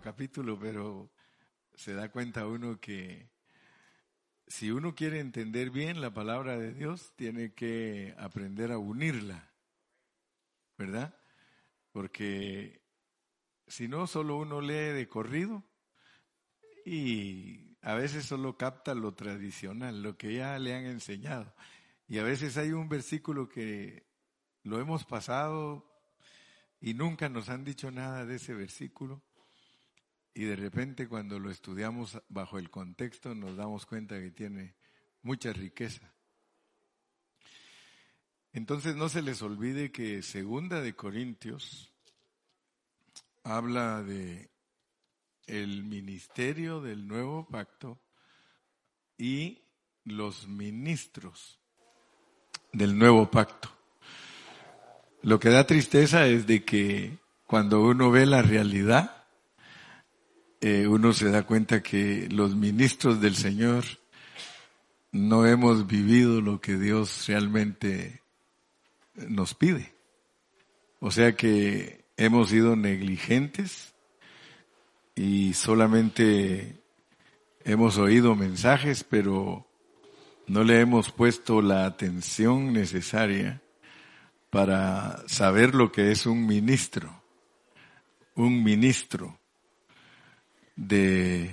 capítulo, pero se da cuenta uno que si uno quiere entender bien la palabra de Dios, tiene que aprender a unirla, ¿verdad? Porque si no, solo uno lee de corrido y a veces solo capta lo tradicional, lo que ya le han enseñado. Y a veces hay un versículo que lo hemos pasado y nunca nos han dicho nada de ese versículo. Y de repente cuando lo estudiamos bajo el contexto nos damos cuenta que tiene mucha riqueza. Entonces no se les olvide que Segunda de Corintios habla de el ministerio del nuevo pacto y los ministros del nuevo pacto. Lo que da tristeza es de que cuando uno ve la realidad, eh, uno se da cuenta que los ministros del Señor no hemos vivido lo que Dios realmente nos pide. O sea que hemos sido negligentes y solamente hemos oído mensajes, pero no le hemos puesto la atención necesaria para saber lo que es un ministro, un ministro de,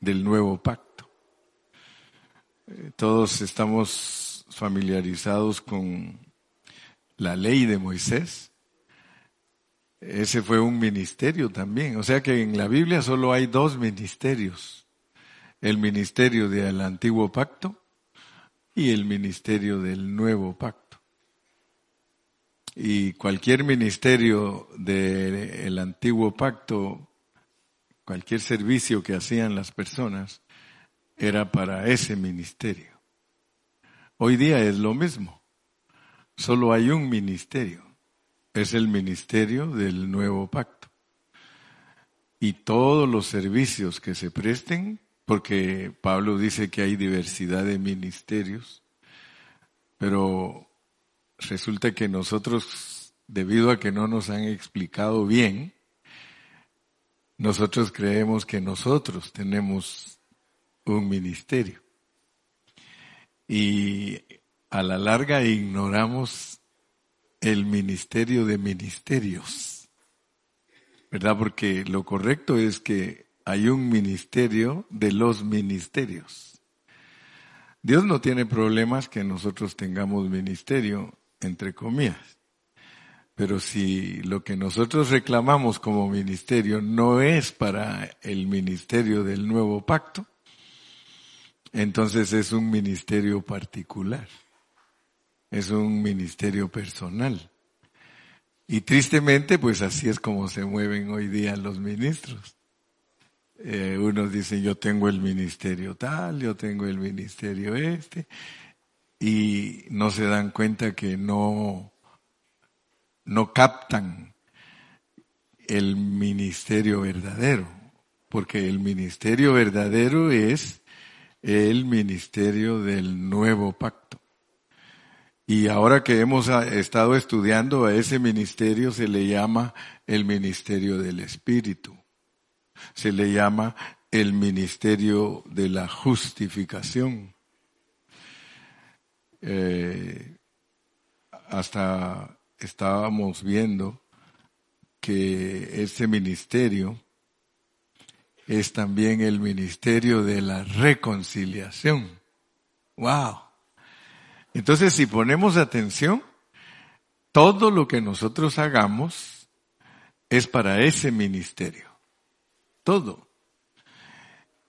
del nuevo pacto. Eh, todos estamos familiarizados con la ley de Moisés. Ese fue un ministerio también. O sea que en la Biblia solo hay dos ministerios. El ministerio del antiguo pacto y el ministerio del nuevo pacto. Y cualquier ministerio del antiguo pacto cualquier servicio que hacían las personas era para ese ministerio. Hoy día es lo mismo. Solo hay un ministerio. Es el ministerio del nuevo pacto. Y todos los servicios que se presten, porque Pablo dice que hay diversidad de ministerios, pero resulta que nosotros, debido a que no nos han explicado bien, nosotros creemos que nosotros tenemos un ministerio. Y a la larga ignoramos el ministerio de ministerios. ¿Verdad? Porque lo correcto es que hay un ministerio de los ministerios. Dios no tiene problemas que nosotros tengamos ministerio, entre comillas. Pero si lo que nosotros reclamamos como ministerio no es para el ministerio del nuevo pacto, entonces es un ministerio particular, es un ministerio personal. Y tristemente, pues así es como se mueven hoy día los ministros. Eh, unos dicen, yo tengo el ministerio tal, yo tengo el ministerio este, y no se dan cuenta que no no captan el ministerio verdadero, porque el ministerio verdadero es el ministerio del nuevo pacto. Y ahora que hemos estado estudiando a ese ministerio se le llama el ministerio del Espíritu. Se le llama el ministerio de la justificación. Eh, hasta estábamos viendo que ese ministerio es también el ministerio de la reconciliación. Wow. Entonces, si ponemos atención, todo lo que nosotros hagamos es para ese ministerio. Todo.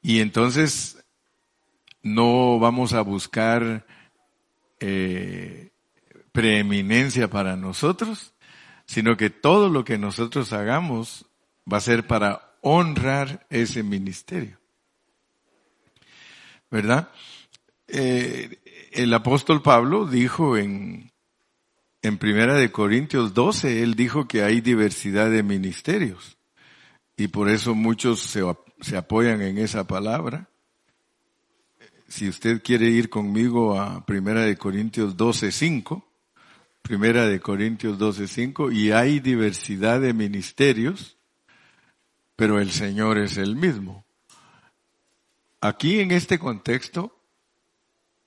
Y entonces no vamos a buscar eh, preeminencia para nosotros, sino que todo lo que nosotros hagamos va a ser para honrar ese ministerio. ¿Verdad? Eh, el apóstol Pablo dijo en, en Primera de Corintios 12, él dijo que hay diversidad de ministerios. Y por eso muchos se, se apoyan en esa palabra. Si usted quiere ir conmigo a Primera de Corintios 12, 5, Primera de Corintios 12:5, y hay diversidad de ministerios, pero el Señor es el mismo. Aquí en este contexto,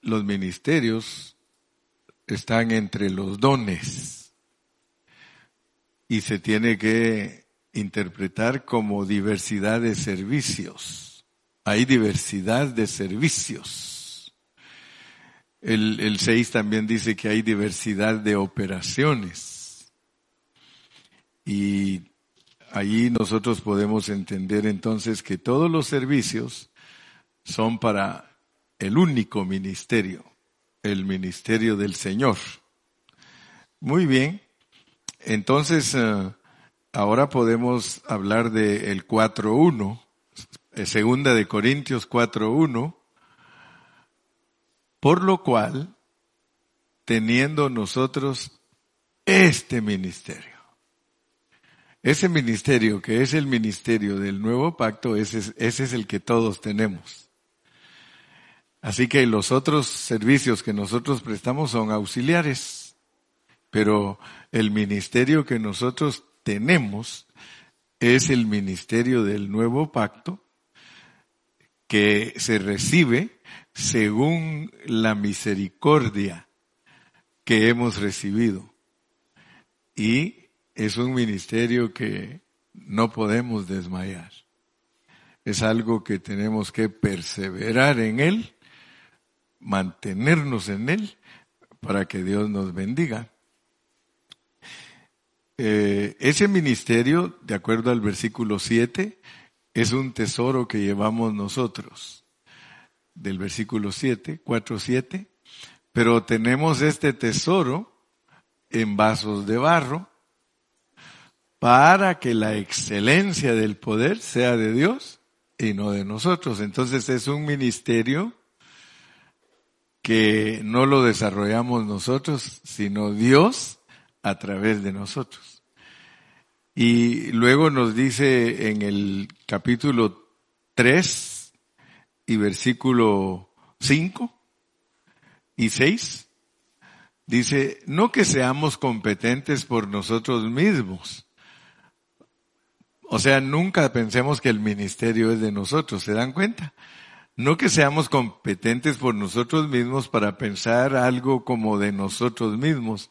los ministerios están entre los dones y se tiene que interpretar como diversidad de servicios. Hay diversidad de servicios. El, el 6 también dice que hay diversidad de operaciones. Y allí nosotros podemos entender entonces que todos los servicios son para el único ministerio, el ministerio del Señor. Muy bien, entonces eh, ahora podemos hablar del el 4.1, eh, segunda de Corintios 4.1, por lo cual, teniendo nosotros este ministerio, ese ministerio que es el ministerio del nuevo pacto, ese, es el que todos tenemos. Así que los otros servicios que nosotros prestamos son auxiliares, pero el ministerio que nosotros tenemos es el ministerio del nuevo pacto que se recibe según la misericordia que hemos recibido. Y es un ministerio que no podemos desmayar. Es algo que tenemos que perseverar en él mantenernos en Él para que Dios nos bendiga. Eh, ese ministerio, de acuerdo al versículo 7, es un tesoro que llevamos nosotros. Del versículo 7, 4, 7. Pero tenemos este tesoro en vasos de barro para que la excelencia del poder sea de Dios y no de nosotros. Entonces es un ministerio que no lo desarrollamos nosotros, sino Dios a través de nosotros. Y luego nos dice en el capítulo 3 y versículo 5 y 6, dice, no que seamos competentes por nosotros mismos. O sea, nunca pensemos que el ministerio es de nosotros, ¿se dan cuenta? No que seamos competentes por nosotros mismos para pensar algo como de nosotros mismos,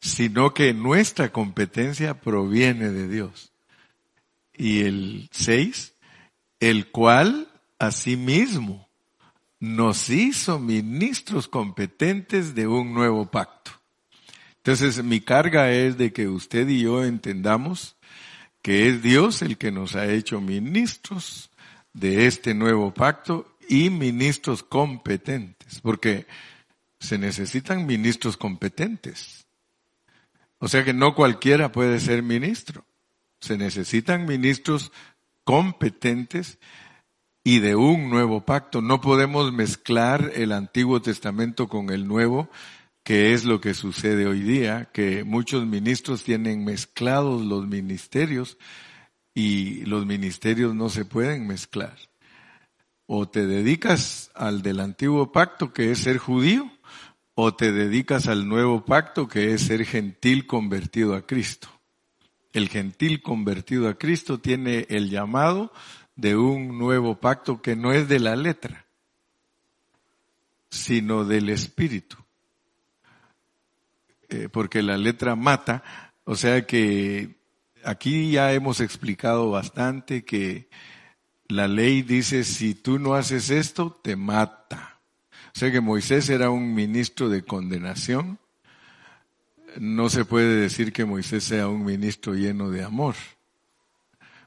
sino que nuestra competencia proviene de Dios. Y el 6, el cual asimismo nos hizo ministros competentes de un nuevo pacto. Entonces mi carga es de que usted y yo entendamos que es Dios el que nos ha hecho ministros de este nuevo pacto y ministros competentes, porque se necesitan ministros competentes. O sea que no cualquiera puede ser ministro. Se necesitan ministros competentes y de un nuevo pacto. No podemos mezclar el Antiguo Testamento con el Nuevo, que es lo que sucede hoy día, que muchos ministros tienen mezclados los ministerios y los ministerios no se pueden mezclar. O te dedicas al del antiguo pacto, que es ser judío, o te dedicas al nuevo pacto, que es ser gentil convertido a Cristo. El gentil convertido a Cristo tiene el llamado de un nuevo pacto que no es de la letra, sino del espíritu. Eh, porque la letra mata, o sea que aquí ya hemos explicado bastante que la ley dice, si tú no haces esto, te mata. O sea que Moisés era un ministro de condenación. No se puede decir que Moisés sea un ministro lleno de amor.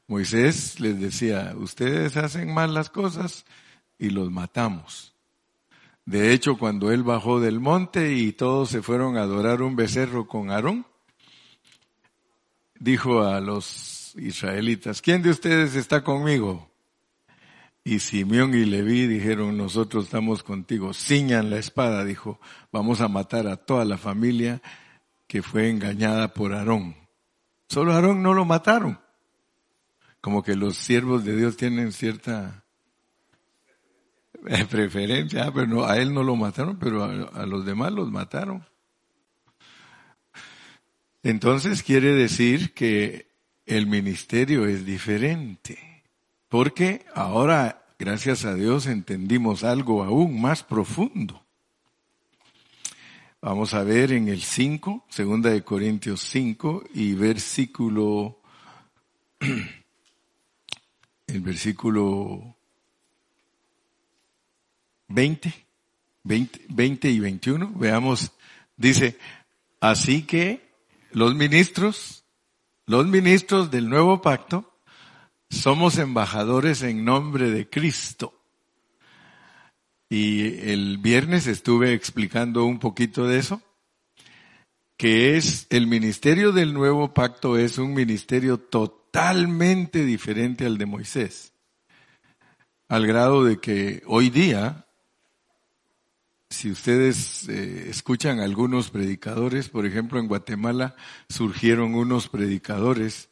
Moisés les decía, ustedes hacen mal las cosas y los matamos. De hecho, cuando él bajó del monte y todos se fueron a adorar un becerro con Aarón, dijo a los israelitas, ¿quién de ustedes está conmigo? Y Simeón y Leví dijeron, nosotros estamos contigo. Ciñan la espada, dijo, vamos a matar a toda la familia que fue engañada por Aarón. Solo Aarón no lo mataron. Como que los siervos de Dios tienen cierta preferencia, ah, pero no, a él no lo mataron, pero a los demás los mataron. Entonces quiere decir que el ministerio es diferente. Porque ahora, gracias a Dios, entendimos algo aún más profundo. Vamos a ver en el 5, segunda de Corintios 5 y versículo, el versículo 20, 20, 20 y 21, veamos, dice, así que los ministros, los ministros del nuevo pacto, somos embajadores en nombre de Cristo. Y el viernes estuve explicando un poquito de eso, que es el ministerio del nuevo pacto es un ministerio totalmente diferente al de Moisés. Al grado de que hoy día, si ustedes eh, escuchan algunos predicadores, por ejemplo en Guatemala surgieron unos predicadores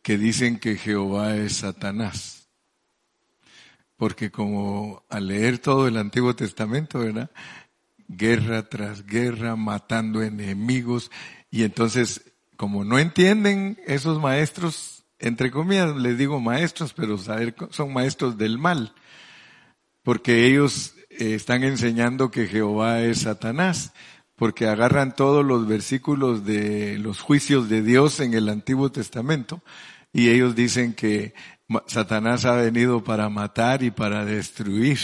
que dicen que Jehová es Satanás. Porque como al leer todo el Antiguo Testamento, ¿verdad? Guerra tras guerra, matando enemigos. Y entonces, como no entienden esos maestros, entre comillas les digo maestros, pero saber, son maestros del mal. Porque ellos eh, están enseñando que Jehová es Satanás porque agarran todos los versículos de los juicios de Dios en el Antiguo Testamento y ellos dicen que Satanás ha venido para matar y para destruir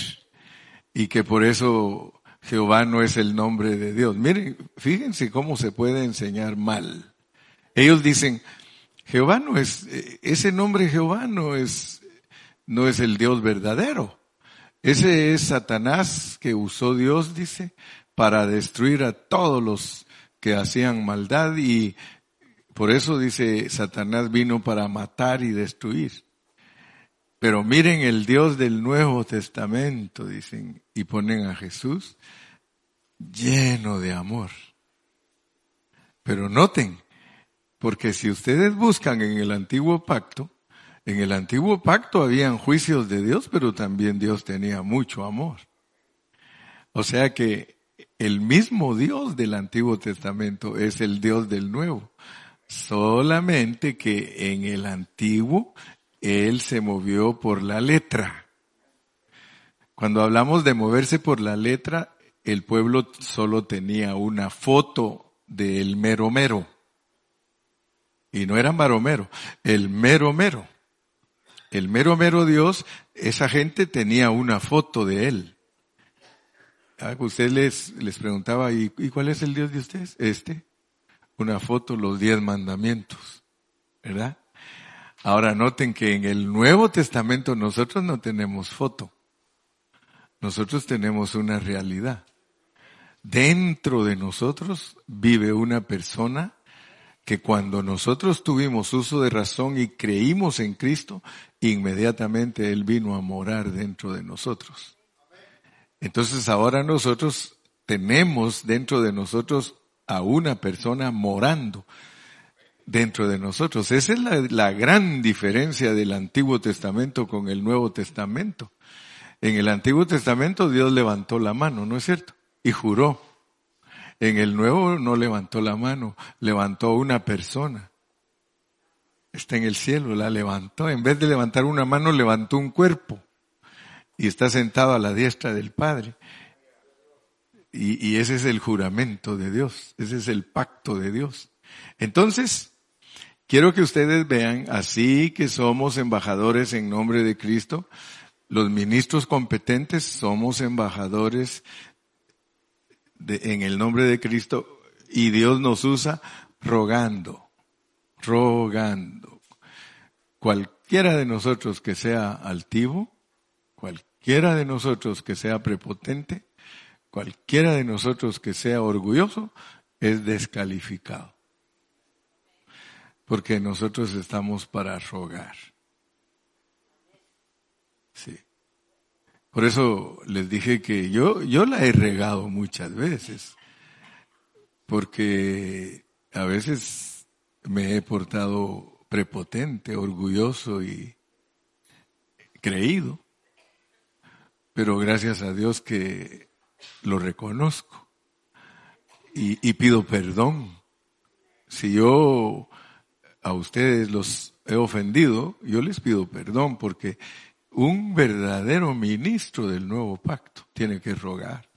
y que por eso Jehová no es el nombre de Dios. Miren, fíjense cómo se puede enseñar mal. Ellos dicen, Jehová no es, ese nombre Jehová no es, no es el Dios verdadero. Ese es Satanás que usó Dios, dice, para destruir a todos los que hacían maldad y por eso dice, Satanás vino para matar y destruir. Pero miren el Dios del Nuevo Testamento, dicen, y ponen a Jesús lleno de amor. Pero noten, porque si ustedes buscan en el antiguo pacto, en el antiguo pacto habían juicios de Dios, pero también Dios tenía mucho amor. O sea que el mismo Dios del Antiguo Testamento es el Dios del Nuevo. Solamente que en el antiguo él se movió por la letra. Cuando hablamos de moverse por la letra, el pueblo solo tenía una foto del mero mero. Y no era maromero, el mero mero. El mero mero Dios, esa gente tenía una foto de él. Ah, usted les, les preguntaba, ¿y, ¿y cuál es el Dios de ustedes? Este una foto, los diez mandamientos, ¿verdad? Ahora noten que en el Nuevo Testamento nosotros no tenemos foto. Nosotros tenemos una realidad. Dentro de nosotros vive una persona que cuando nosotros tuvimos uso de razón y creímos en Cristo, inmediatamente Él vino a morar dentro de nosotros. Entonces ahora nosotros tenemos dentro de nosotros a una persona morando dentro de nosotros. Esa es la, gran diferencia del Antiguo Testamento con el Nuevo Testamento. En el Antiguo Testamento Dios levantó la mano, ¿no es cierto? Y juró. En el Nuevo no levantó la mano, levantó una persona. Está en el cielo, la levantó. En vez de levantar una mano, levantó un cuerpo. Y está sentado a la diestra del Padre. Y, ese es el juramento de Dios, ese es el pacto de Dios. Entonces, quiero que ustedes vean, así que somos embajadores en nombre de Cristo, los ministros competentes somos embajadores en el nombre de Cristo y Dios nos usa rogando, rogando. Cualquiera de nosotros que sea altivo, cualquiera de nosotros que sea prepotente, Cualquiera de nosotros que sea orgulloso es descalificado. Porque nosotros estamos para rogar. Sí. Por eso les dije que yo, yo la he regado muchas veces. Porque a veces me he portado prepotente, orgulloso y creído. Pero gracias a Dios que lo reconozco y, pido perdón. Si yo a ustedes los he ofendido, yo les pido perdón porque un verdadero ministro del nuevo pacto tiene que rogar.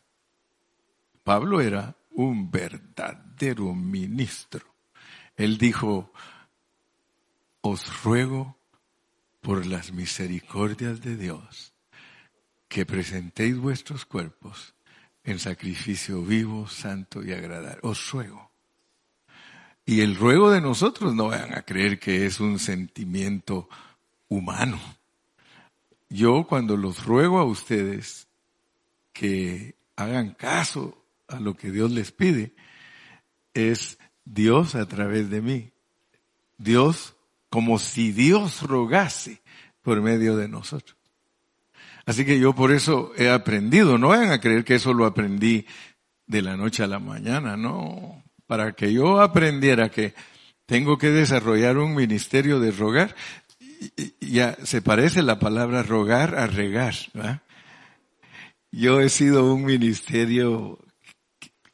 Pablo era un verdadero ministro. Él dijo, os ruego por las misericordias de Dios que presentéis vuestros cuerpos en sacrificio vivo, santo y agradable. Os ruego. Y el ruego de nosotros no vayan a creer que es un sentimiento humano. Yo cuando los ruego a ustedes que hagan caso a lo que Dios les pide, es Dios a través de mí. Dios como si Dios rogase por medio de nosotros. Así que yo por eso he aprendido, no vayan a creer que eso lo aprendí de la noche a la mañana, no. Para que yo aprendiera que tengo que desarrollar un ministerio de rogar, ya se parece la palabra rogar a regar. Yo he sido un ministerio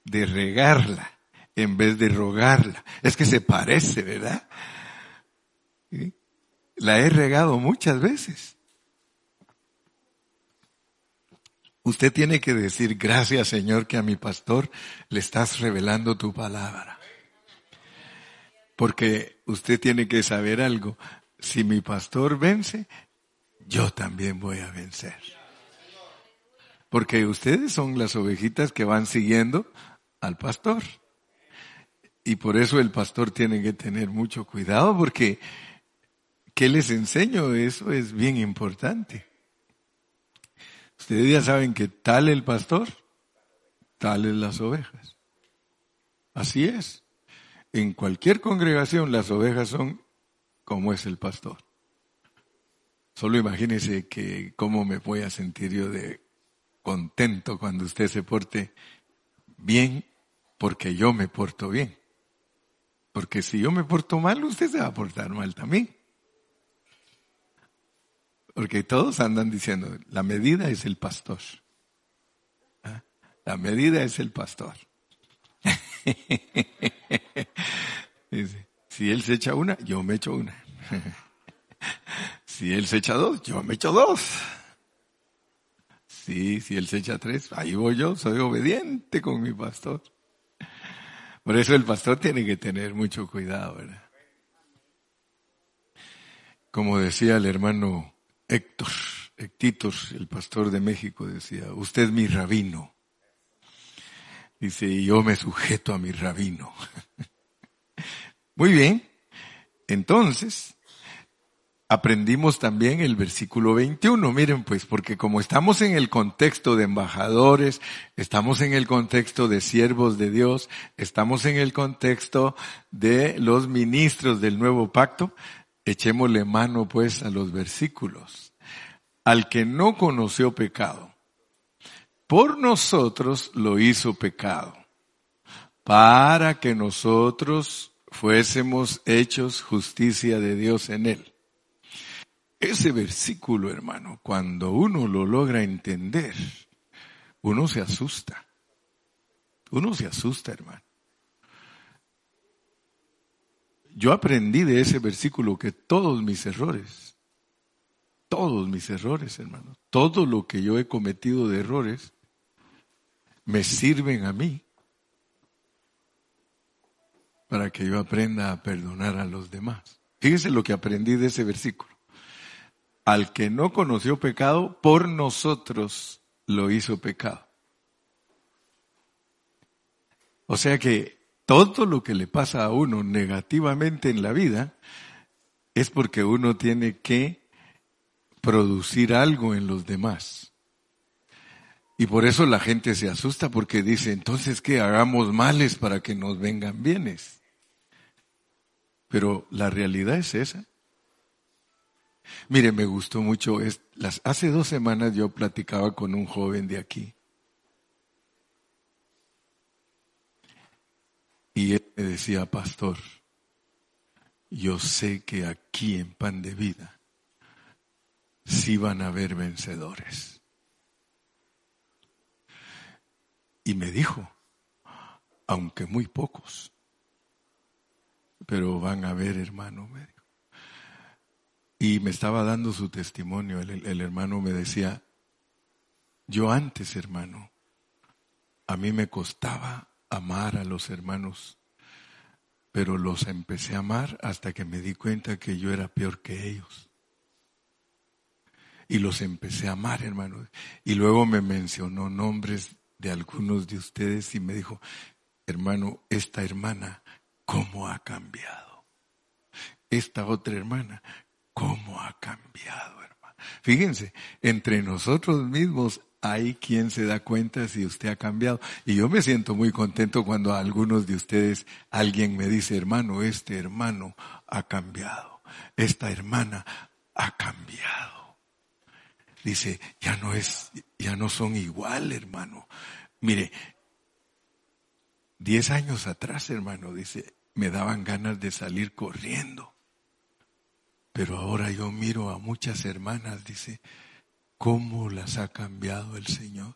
de regarla en vez de rogarla. Es que se parece, ¿verdad? La he regado muchas veces. Usted tiene que decir, gracias Señor que a mi pastor le estás revelando tu palabra. Porque usted tiene que saber algo. Si mi pastor vence, yo también voy a vencer. Porque ustedes son las ovejitas que van siguiendo al pastor. Y por eso el pastor tiene que tener mucho cuidado porque ¿qué les enseño? Eso es bien importante. Ustedes ya saben que tal el pastor, tales las ovejas. Así es. En cualquier congregación las ovejas son como es el pastor. Solo imagínense que cómo me voy a sentir yo de contento cuando usted se porte bien porque yo me porto bien. Porque si yo me porto mal, usted se va a portar mal también. Porque todos andan diciendo, la medida es el pastor. ¿Ah? La medida es el pastor. si él se echa una, yo me echo una. si él se echa dos, yo me echo dos. Sí, si él se echa tres, ahí voy yo, soy obediente con mi pastor. Por eso el pastor tiene que tener mucho cuidado, ¿verdad? Como decía el hermano Héctor, Héctitos, el pastor de México, decía, usted es mi rabino. Dice, y yo me sujeto a mi rabino. Muy bien. Entonces, aprendimos también el versículo 21. Miren pues, porque como estamos en el contexto de embajadores, estamos en el contexto de siervos de Dios, estamos en el contexto de los ministros del nuevo pacto, echémosle mano pues a los versículos. Al que no conoció pecado, por nosotros lo hizo pecado, para que nosotros fuésemos hechos justicia de Dios en él. Ese versículo, hermano, cuando uno lo logra entender, uno se asusta. Uno se asusta, hermano. Yo aprendí de ese versículo que todos mis errores, todos mis errores, hermano, todo lo que yo he cometido de errores, me sirven a mí para que yo aprenda a perdonar a los demás. Fíjese lo que aprendí de ese versículo. Al que no conoció pecado, por nosotros lo hizo pecado. O sea que todo lo que le pasa a uno negativamente en la vida es porque uno tiene que producir algo en los demás. Y por eso la gente se asusta porque dice, entonces que hagamos males para que nos vengan bienes. Pero la realidad es esa. Mire, me gustó mucho, las, hace dos semanas yo platicaba con un joven de aquí Y él me decía, pastor, yo sé que aquí en Pan de Vida sí van a haber vencedores. Y me dijo, aunque muy pocos. Pero van a ver, hermano. Y me estaba dando su testimonio. el hermano me decía, yo antes, hermano, a mí me costaba amar a los hermanos, pero los empecé a amar hasta que me di cuenta que yo era peor que ellos. Y los empecé a amar, hermano. Y luego me mencionó nombres de algunos de ustedes y me dijo, hermano, esta hermana, ¿cómo ha cambiado? Esta otra hermana, ¿cómo ha cambiado, hermano? Fíjense, entre nosotros mismos hay quien se da cuenta si usted ha cambiado. Y yo me siento muy contento cuando a algunos de ustedes alguien me dice, hermano, este hermano ha cambiado. Esta hermana ha cambiado. Dice, ya no es, ya no son igual, hermano. Mire, diez años atrás, hermano, dice, me daban ganas de salir corriendo. Pero ahora yo miro a muchas hermanas, dice, cómo las ha cambiado el Señor.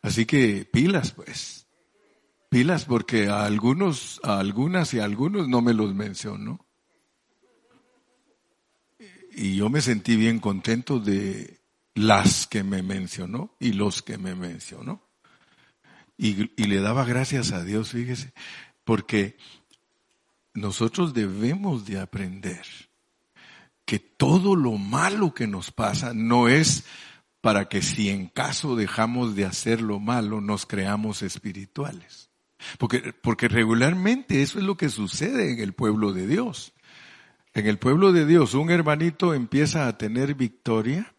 Así que pilas, pues. Pilas porque a algunos, a algunas y a algunos no me los mencionó. Y yo me sentí bien contento de las que me mencionó y los que me mencionó. Y, y le daba gracias a Dios, fíjese, porque nosotros debemos de aprender que todo lo malo que nos pasa no es para que si en caso dejamos de hacer lo malo nos creamos espirituales. Porque, porque regularmente eso es lo que sucede en el pueblo de Dios. En el pueblo de Dios un hermanito empieza a tener victoria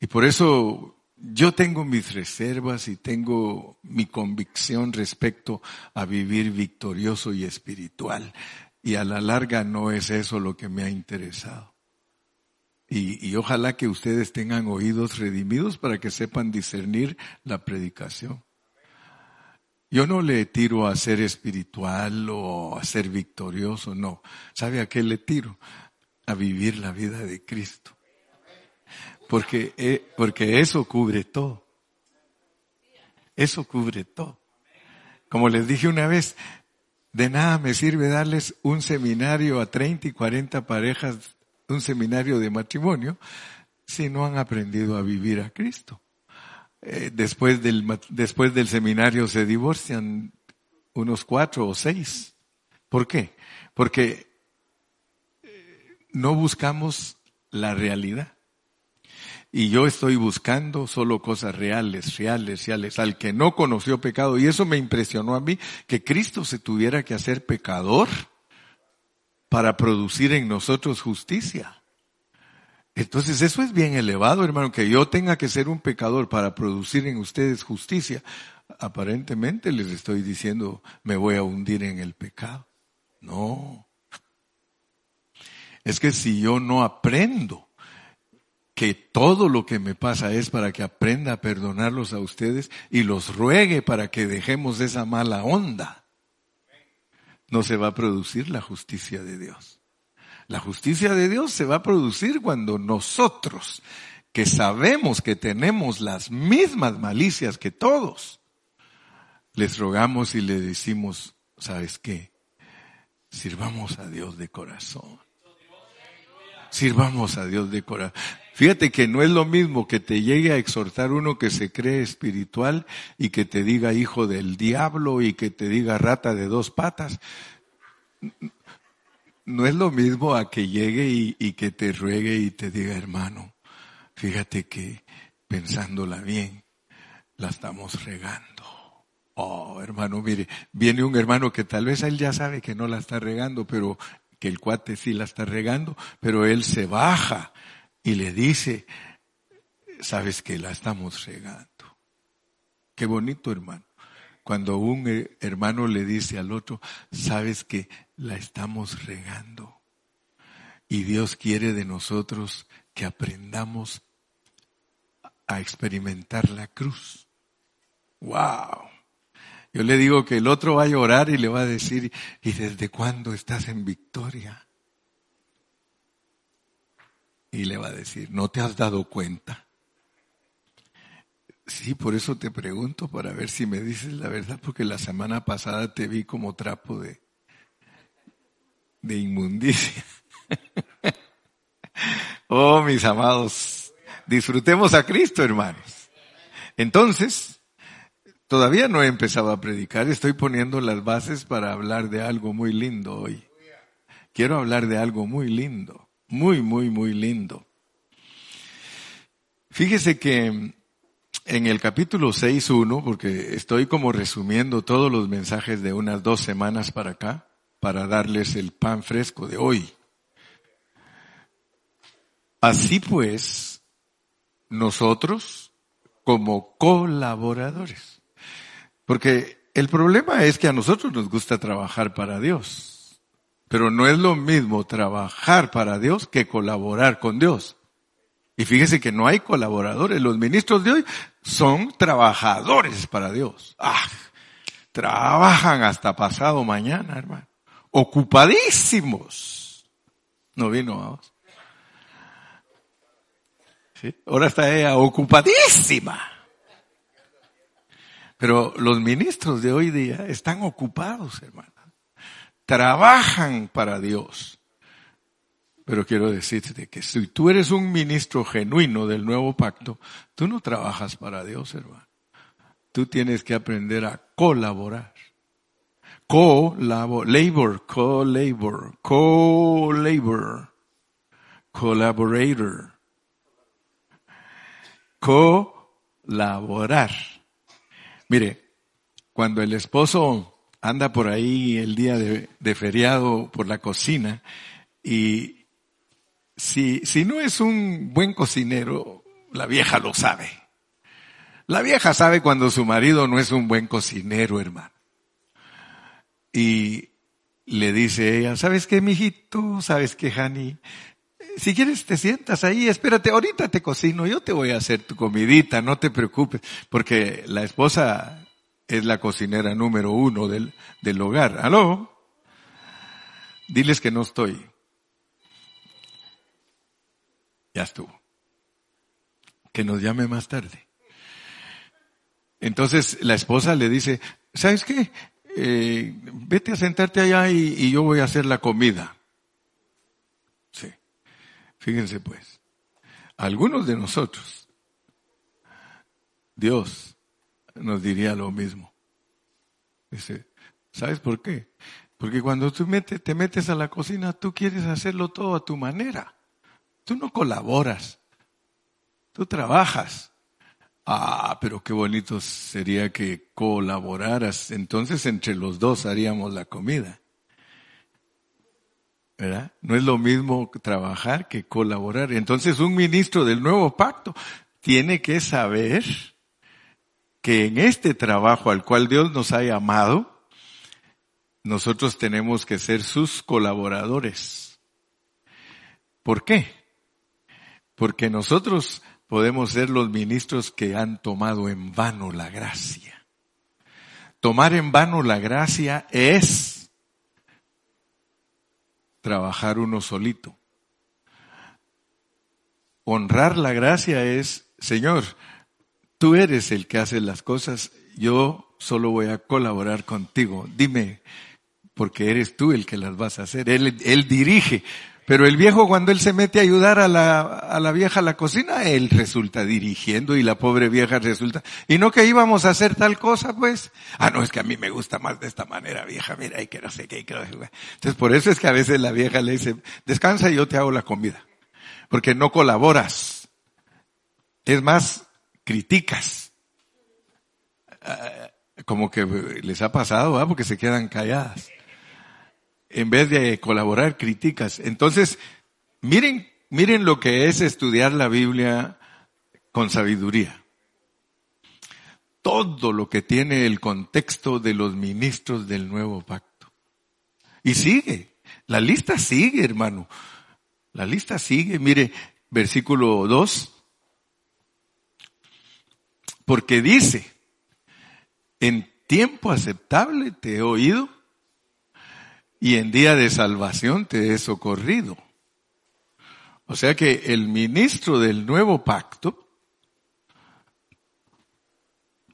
y por eso yo tengo mis reservas y tengo mi convicción respecto a vivir victorioso y espiritual. Y a la larga no es eso lo que me ha interesado. Y, ojalá que ustedes tengan oídos redimidos para que sepan discernir la predicación. Yo no le tiro a ser espiritual o a ser victorioso, no. ¿Sabe a qué le tiro? A vivir la vida de Cristo. Porque, eh, porque eso cubre todo. Eso cubre todo. Como les dije una vez, de nada me sirve darles un seminario a 30 y 40 parejas, un seminario de matrimonio, si no han aprendido a vivir a Cristo. Eh, después, del, después del seminario se divorcian unos cuatro o seis. ¿Por qué? Porque eh, no buscamos la realidad. Y yo estoy buscando solo cosas reales, reales, reales, al que no conoció pecado. Y eso me impresionó a mí, que Cristo se tuviera que hacer pecador para producir en nosotros justicia. Entonces eso es bien elevado, hermano, que yo tenga que ser un pecador para producir en ustedes justicia. Aparentemente les estoy diciendo, me voy a hundir en el pecado. No. Es que si yo no aprendo que todo lo que me pasa es para que aprenda a perdonarlos a ustedes y los ruegue para que dejemos esa mala onda, no se va a producir la justicia de Dios. La justicia de Dios se va a producir cuando nosotros, que sabemos que tenemos las mismas malicias que todos, les rogamos y le decimos, ¿sabes qué? Sirvamos a Dios de corazón. Sirvamos a Dios de corazón. Fíjate que no es lo mismo que te llegue a exhortar uno que se cree espiritual y que te diga hijo del diablo y que te diga rata de dos patas. No es lo mismo a que llegue y, que te ruegue y te diga hermano, fíjate que pensándola bien, la estamos regando. Oh, hermano, mire, viene un hermano que tal vez él ya sabe que no la está regando, pero que el cuate sí la está regando, pero él se baja y le dice, sabes que la estamos regando. Qué bonito hermano. Cuando un hermano le dice al otro, sabes que la estamos regando. Y Dios quiere de nosotros que aprendamos a experimentar la cruz. ¡Wow! Yo le digo que el otro va a llorar y le va a decir, ¿y desde cuándo estás en victoria? Y le va a decir, ¿no te has dado cuenta? Sí, por eso te pregunto, para ver si me dices la verdad, porque la semana pasada te vi como trapo de, de inmundicia. oh, mis amados, disfrutemos a Cristo, hermanos. Entonces, todavía no he empezado a predicar, estoy poniendo las bases para hablar de algo muy lindo hoy. Quiero hablar de algo muy lindo, muy, muy, muy lindo. Fíjese que en el capítulo 6.1, porque estoy como resumiendo todos los mensajes de unas dos semanas para acá, para darles el pan fresco de hoy. Así pues, nosotros como colaboradores, porque el problema es que a nosotros nos gusta trabajar para Dios, pero no es lo mismo trabajar para Dios que colaborar con Dios. Y fíjese que no hay colaboradores. Los ministros de hoy son trabajadores para Dios. Ah, trabajan hasta pasado mañana, hermano. Ocupadísimos. No vino, vamos. ¿Sí? Ahora está ella ocupadísima. Pero los ministros de hoy día están ocupados, hermano. Trabajan para Dios. Pero quiero decirte que si tú eres un ministro genuino del nuevo pacto, tú no trabajas para Dios, hermano. Tú tienes que aprender a colaborar. Co-labor, labor, co-labor, co-labor, collaborator. Colaborar. Mire, cuando el esposo anda por ahí el día de, feriado por la cocina y si, si no es un buen cocinero, la vieja lo sabe. La vieja sabe cuando su marido no es un buen cocinero, hermano. Y le dice ella, ¿sabes qué, mijito? ¿Sabes qué, Hani? Si quieres te sientas ahí, espérate, ahorita te cocino, yo te voy a hacer tu comidita, no te preocupes, porque la esposa es la cocinera número uno del, del hogar. ¿Aló? Diles que no estoy. Ya estuvo. Que nos llame más tarde. Entonces la esposa le dice, ¿sabes qué? Eh, vete a sentarte allá y, y yo voy a hacer la comida. Fíjense pues, algunos de nosotros, Dios nos diría lo mismo. Dice, ¿sabes por qué? Porque cuando tú te metes a la cocina, tú quieres hacerlo todo a tu manera. Tú no colaboras, tú trabajas. Ah, pero qué bonito sería que colaboraras. Entonces entre los dos haríamos la comida. ¿Verdad? No es lo mismo trabajar que colaborar. Entonces un ministro del nuevo pacto tiene que saber que en este trabajo al cual Dios nos ha llamado, nosotros tenemos que ser sus colaboradores. ¿Por qué? Porque nosotros podemos ser los ministros que han tomado en vano la gracia. Tomar en vano la gracia es trabajar uno solito. Honrar la gracia es, Señor, tú eres el que hace las cosas, yo solo voy a colaborar contigo. Dime, porque eres tú el que las vas a hacer. Él, él dirige. Pero el viejo cuando él se mete a ayudar a la, a la vieja a la cocina, él resulta dirigiendo y la pobre vieja resulta, y no que íbamos a hacer tal cosa, pues, ah, no, es que a mí me gusta más de esta manera, vieja, mira, y que no sé qué, y que no sé qué. Entonces por eso es que a veces la vieja le dice, descansa y yo te hago la comida. Porque no colaboras. Es más, criticas. Ah, como que les ha pasado, ¿ah? porque se quedan calladas en vez de colaborar, criticas. Entonces, miren, miren lo que es estudiar la Biblia con sabiduría. Todo lo que tiene el contexto de los ministros del nuevo pacto. Y sigue, la lista sigue, hermano. La lista sigue, mire, versículo 2. Porque dice, en tiempo aceptable te he oído y en día de salvación te he socorrido. O sea que el ministro del nuevo pacto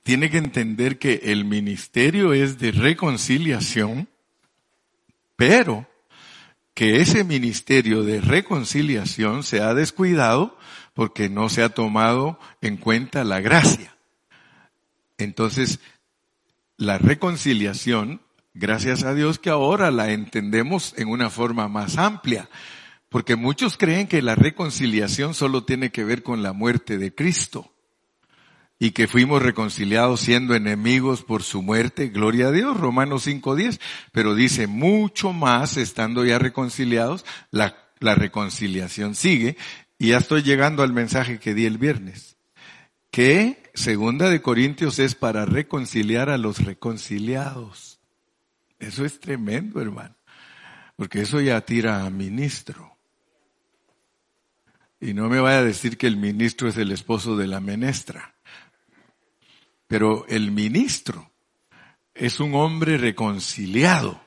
tiene que entender que el ministerio es de reconciliación, pero que ese ministerio de reconciliación se ha descuidado porque no se ha tomado en cuenta la gracia. Entonces, la reconciliación, gracias a Dios que ahora la entendemos en una forma más amplia, porque muchos creen que la reconciliación solo tiene que ver con la muerte de Cristo y que fuimos reconciliados siendo enemigos por su muerte, gloria a Dios, Romanos 5.10, pero dice mucho más estando ya reconciliados, la, la reconciliación sigue, y ya estoy llegando al mensaje que di el viernes, que segunda de Corintios es para reconciliar a los reconciliados. Eso es tremendo, hermano, porque eso ya tira a ministro. Y no me vaya a decir que el ministro es el esposo de la menestra. Pero el ministro es un hombre reconciliado,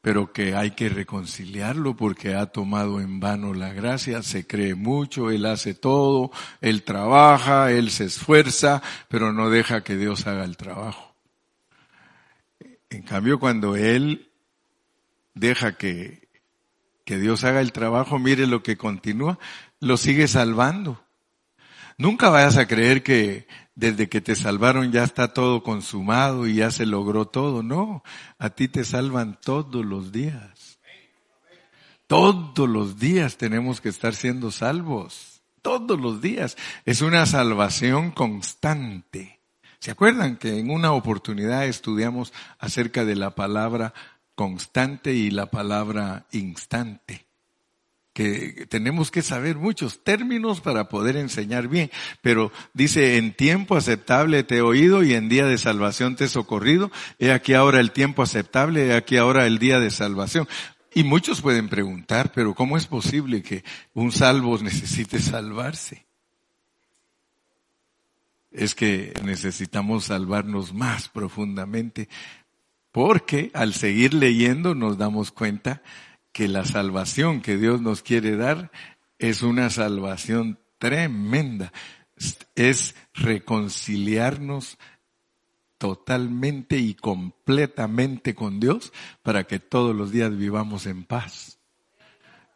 pero que hay que reconciliarlo porque ha tomado en vano la gracia, se cree mucho, él hace todo, él trabaja, él se esfuerza, pero no deja que Dios haga el trabajo. En cambio, cuando él deja que, que Dios haga el trabajo, mire lo que continúa, lo sigue salvando. Nunca vayas a creer que desde que te salvaron ya está todo consumado y ya se logró todo. No, a ti te salvan todos los días. Todos los días tenemos que estar siendo salvos. Todos los días. Es una salvación constante. ¿Se acuerdan que en una oportunidad estudiamos acerca de la palabra constante y la palabra instante? que tenemos que saber muchos términos para poder enseñar bien, pero dice, en tiempo aceptable te he oído y en día de salvación te he socorrido, he aquí ahora el tiempo aceptable, he aquí ahora el día de salvación. Y muchos pueden preguntar, pero ¿cómo es posible que un salvo necesite salvarse? Es que necesitamos salvarnos más profundamente, porque al seguir leyendo nos damos cuenta que la salvación que Dios nos quiere dar es una salvación tremenda. Es reconciliarnos totalmente y completamente con Dios para que todos los días vivamos en paz.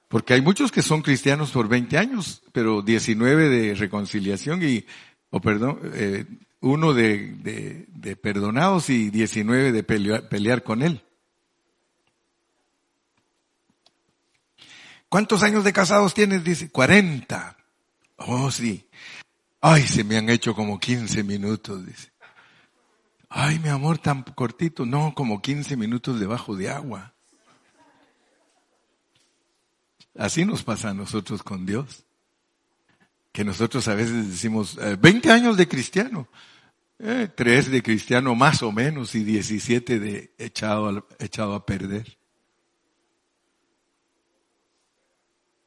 Porque hay muchos que son cristianos por 20 años, pero 19 de reconciliación y, o perdón, eh, uno de, de, perdonados y 19 de pelear con Él. ¿Cuántos años de casados tienes? Dice, 40. Oh, sí. Ay, se me han hecho como 15 minutos, dice. Ay, mi amor, tan cortito. No, como 15 minutos debajo de agua. Así nos pasa a nosotros con Dios. Que nosotros a veces decimos, 20 eh, años de cristiano. Eh, 3 de cristiano más o menos y 17 de echado echado a perder.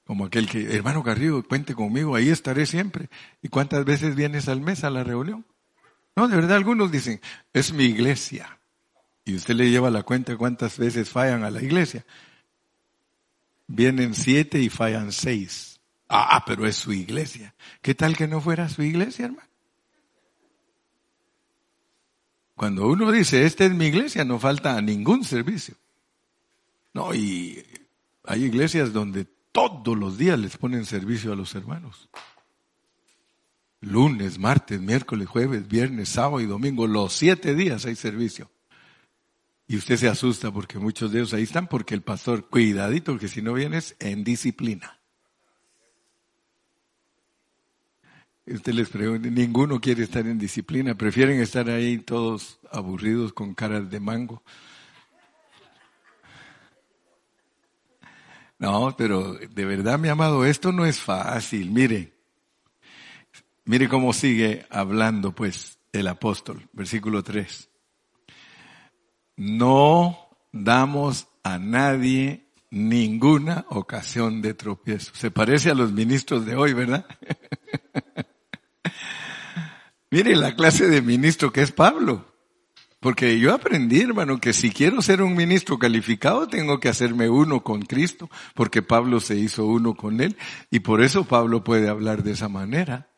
Como aquel que, hermano Garrido, cuente conmigo, ahí estaré siempre. ¿Y cuántas veces vienes al mes a la reunión? No, de verdad algunos dicen, es mi iglesia. Y usted le lleva la cuenta cuántas veces fallan a la iglesia. Vienen siete y fallan seis. Ah, pero es su iglesia. ¿Qué tal que no fuera su iglesia, hermano? Cuando uno dice, esta es mi iglesia, no falta ningún servicio. No, y hay iglesias donde todos los días les ponen servicio a los hermanos. Lunes, martes, miércoles, jueves, viernes, sábado y domingo, los siete días hay servicio. Y usted se asusta porque muchos de ellos ahí están porque el pastor, cuidadito, que si no vienes en disciplina. Usted les pregunta, ninguno quiere estar en disciplina, prefieren estar ahí todos aburridos con caras de mango. No, pero de verdad, mi amado, esto no es fácil. Mire, mire cómo sigue hablando, pues, el apóstol, versículo 3. No damos a nadie ninguna ocasión de tropiezo. Se parece a los ministros de hoy, ¿verdad? Mire la clase de ministro que es Pablo. Porque yo aprendí, hermano, que si quiero ser un ministro calificado, tengo que hacerme uno con Cristo, porque Pablo se hizo uno con él, y por eso Pablo puede hablar de esa manera.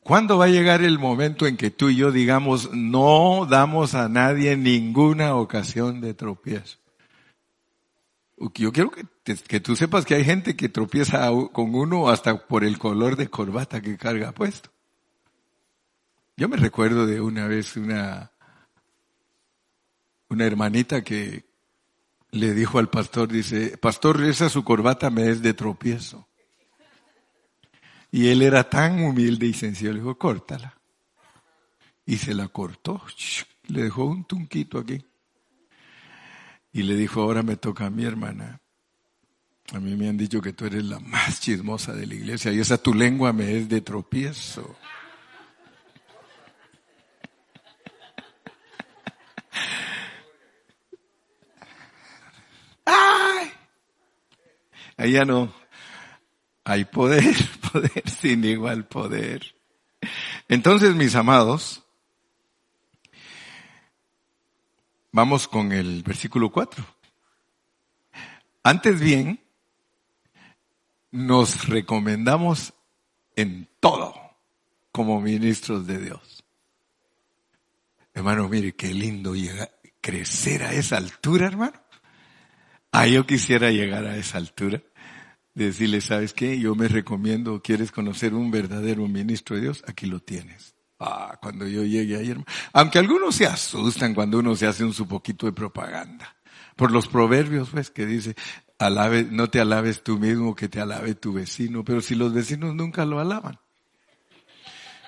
¿Cuándo va a llegar el momento en que tú y yo digamos, no damos a nadie ninguna ocasión de tropiezo? Yo quiero que, que tú sepas que hay gente que tropieza con uno hasta por el color de corbata que carga puesto. Yo me recuerdo de una vez una, una hermanita que le dijo al pastor, dice, pastor, esa su corbata me es de tropiezo. Y él era tan humilde y sencillo, le dijo, córtala. Y se la cortó, le dejó un tunquito aquí. Y le dijo, ahora me toca a mi hermana. A mí me han dicho que tú eres la más chismosa de la iglesia y esa tu lengua me es de tropiezo. ¡Ay! Ya no. Hay poder, poder sin igual poder. Entonces, mis amados, Vamos con el versículo 4. Antes bien, nos recomendamos en todo como ministros de Dios. Hermano, mire qué lindo llegar, crecer a esa altura, hermano. Ah, yo quisiera llegar a esa altura. Decirle, ¿sabes qué? Yo me recomiendo, ¿quieres conocer un verdadero ministro de Dios? Aquí lo tienes. Ah, cuando yo llegue ayer. Aunque algunos se asustan cuando uno se hace un su poquito de propaganda. Por los proverbios, pues, que dice, alabe, no te alabes tú mismo, que te alabe tu vecino. Pero si los vecinos nunca lo alaban,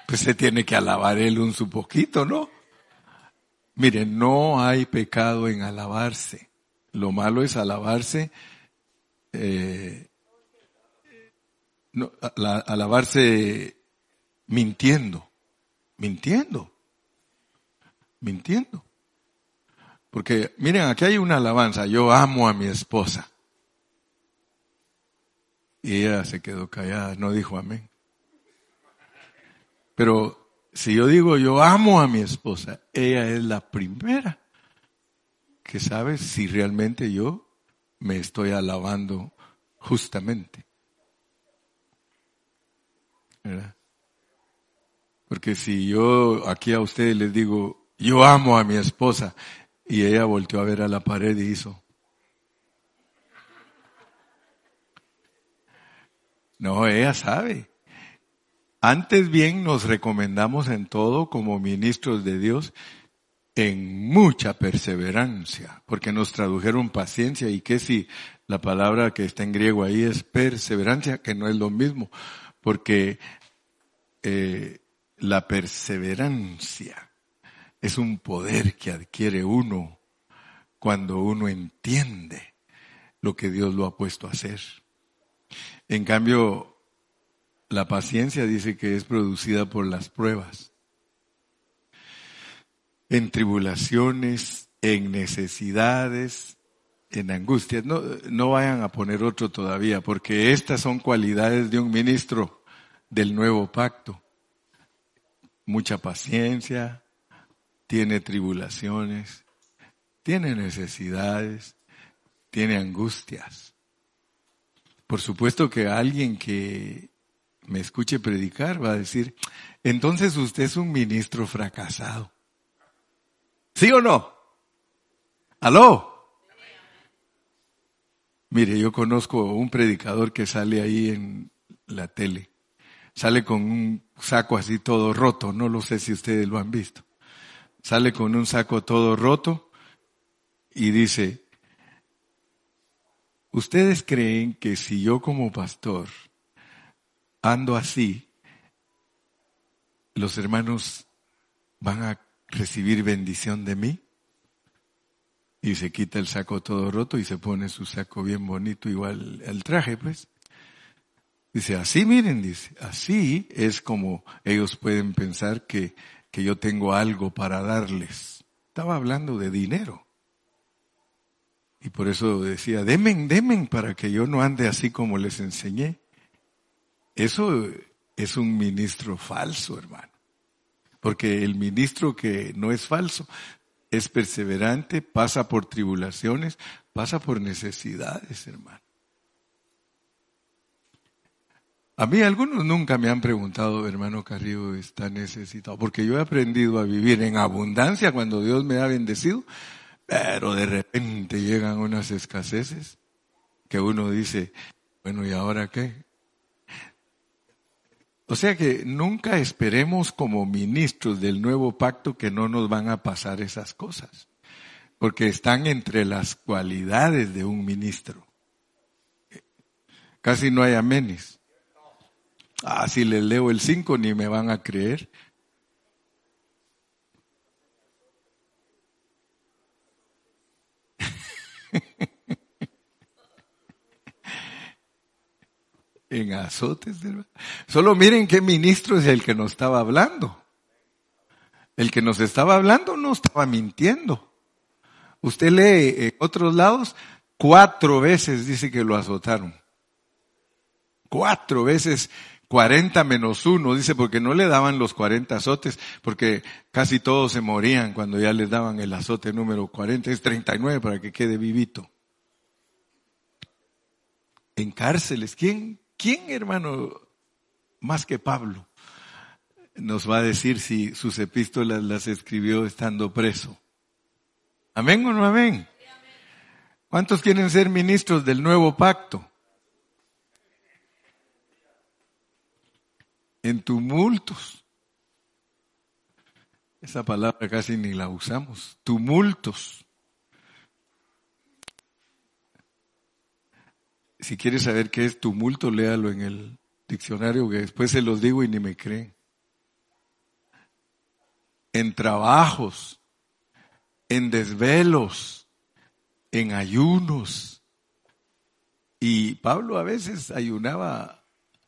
pues se tiene que alabar él un su poquito, ¿no? Mire, no hay pecado en alabarse. Lo malo es alabarse, eh, no, alabarse mintiendo mintiendo. Mintiendo. Porque miren, aquí hay una alabanza. Yo amo a mi esposa. Y ella se quedó callada, no dijo amén. Pero si yo digo yo amo a mi esposa, ella es la primera que sabe si realmente yo me estoy alabando justamente. Porque si yo aquí a ustedes les digo, yo amo a mi esposa, y ella volteó a ver a la pared y hizo. No, ella sabe. Antes bien nos recomendamos en todo como ministros de Dios en mucha perseverancia, porque nos tradujeron paciencia y que si la palabra que está en griego ahí es perseverancia, que no es lo mismo, porque eh, la perseverancia es un poder que adquiere uno cuando uno entiende lo que Dios lo ha puesto a hacer. En cambio, la paciencia dice que es producida por las pruebas, en tribulaciones, en necesidades, en angustias. No, no vayan a poner otro todavía, porque estas son cualidades de un ministro del nuevo pacto mucha paciencia, tiene tribulaciones, tiene necesidades, tiene angustias. Por supuesto que alguien que me escuche predicar va a decir, entonces usted es un ministro fracasado. ¿Sí o no? ¿Aló? Mire, yo conozco un predicador que sale ahí en la tele sale con un saco así todo roto, no lo sé si ustedes lo han visto. Sale con un saco todo roto y dice, ¿ustedes creen que si yo como pastor ando así, los hermanos van a recibir bendición de mí? Y se quita el saco todo roto y se pone su saco bien bonito, igual el traje, pues. Dice, así miren, dice, así es como ellos pueden pensar que, que yo tengo algo para darles. Estaba hablando de dinero. Y por eso decía, demen, demen para que yo no ande así como les enseñé. Eso es un ministro falso, hermano. Porque el ministro que no es falso es perseverante, pasa por tribulaciones, pasa por necesidades, hermano. A mí algunos nunca me han preguntado, hermano Carrillo, está necesitado, porque yo he aprendido a vivir en abundancia cuando Dios me ha bendecido, pero de repente llegan unas escaseces que uno dice, bueno, ¿y ahora qué? O sea que nunca esperemos como ministros del nuevo pacto que no nos van a pasar esas cosas, porque están entre las cualidades de un ministro. Casi no hay amenes. Ah, si les leo el 5 ni me van a creer. en azotes. Solo miren qué ministro es el que nos estaba hablando. El que nos estaba hablando no estaba mintiendo. Usted lee en otros lados, cuatro veces dice que lo azotaron. Cuatro veces 40 menos uno, dice, porque no le daban los 40 azotes, porque casi todos se morían cuando ya les daban el azote número 40, es 39 para que quede vivito. En cárceles, ¿quién, ¿Quién, hermano, más que Pablo, nos va a decir si sus epístolas las escribió estando preso? ¿Amén o no amén? ¿Cuántos quieren ser ministros del nuevo pacto? En tumultos. Esa palabra casi ni la usamos. Tumultos. Si quieres saber qué es tumulto, léalo en el diccionario, que después se los digo y ni me creen. En trabajos, en desvelos, en ayunos. Y Pablo a veces ayunaba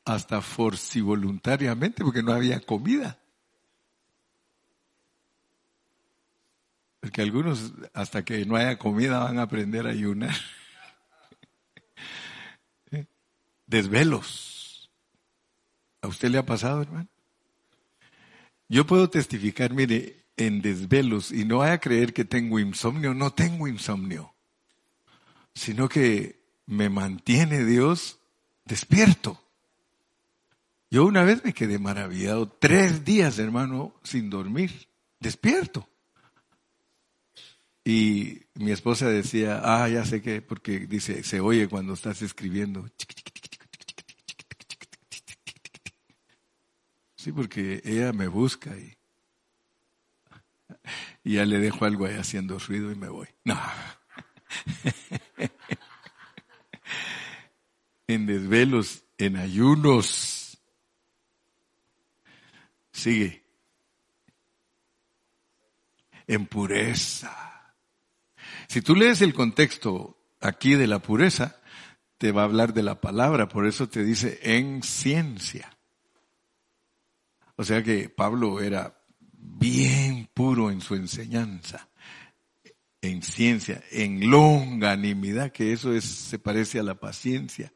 hasta voluntariamente porque no había comida. Porque algunos hasta que no haya comida van a aprender a ayunar. desvelos. ¿A usted le ha pasado, hermano? Yo puedo testificar, mire, en desvelos y no vaya a creer que tengo insomnio, no tengo insomnio, sino que me mantiene Dios despierto. Yo una vez me quedé maravillado, tres días, hermano, sin dormir, despierto. Y mi esposa decía, ah, ya sé que, porque dice, se oye cuando estás escribiendo. Sí, porque ella me busca y, y ya le dejo algo ahí haciendo ruido y me voy. No. en desvelos, en ayunos. Sigue. En pureza. Si tú lees el contexto aquí de la pureza, te va a hablar de la palabra, por eso te dice en ciencia. O sea que Pablo era bien puro en su enseñanza, en ciencia, en longanimidad, que eso es, se parece a la paciencia,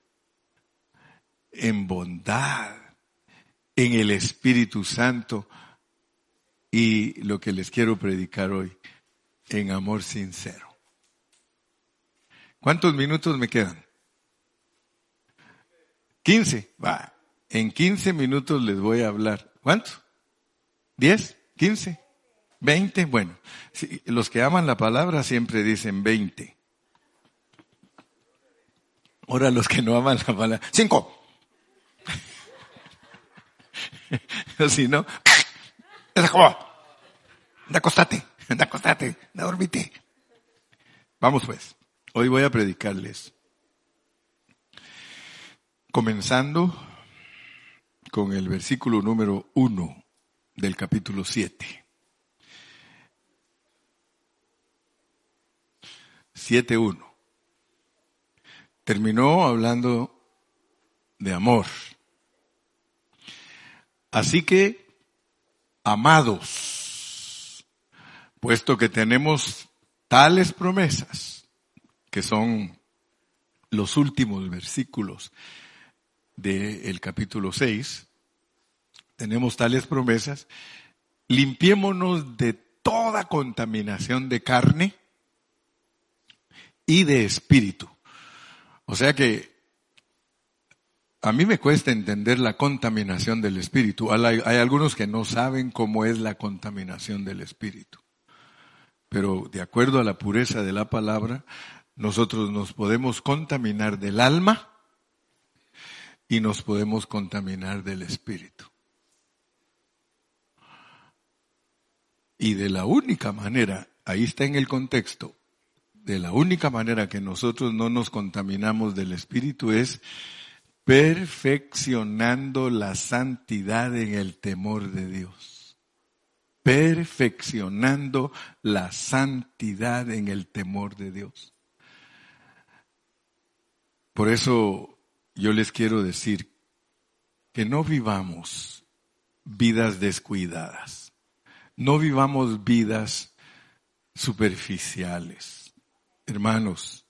en bondad, en el Espíritu Santo y lo que les quiero predicar hoy, en amor sincero. ¿Cuántos minutos me quedan? 15. Va. En 15 minutos les voy a hablar. ¿Cuánto? ¿10? ¿15? ¿20? Bueno, los que aman la palabra siempre dicen 20. Ahora los que no aman la palabra. 5. Así, ¿no? Se acabó. Da acostate, da acostate, da dormite. Vamos pues, hoy voy a predicarles. Comenzando con el versículo número uno del capítulo 7. 7.1. Terminó hablando de amor. Así que, amados, puesto que tenemos tales promesas, que son los últimos versículos del capítulo 6, tenemos tales promesas, limpiémonos de toda contaminación de carne y de espíritu. O sea que a mí me cuesta entender la contaminación del espíritu. Hay, algunos que no saben cómo es la contaminación del espíritu. Pero de acuerdo a la pureza de la palabra, nosotros nos podemos contaminar del alma y nos podemos contaminar del espíritu. Y de la única manera, ahí está en el contexto, de la única manera que nosotros no nos contaminamos del espíritu es perfeccionando la santidad en el temor de Dios. Perfeccionando la santidad en el temor de Dios. Por eso yo les quiero decir que no vivamos vidas descuidadas. No vivamos vidas superficiales. Hermanos,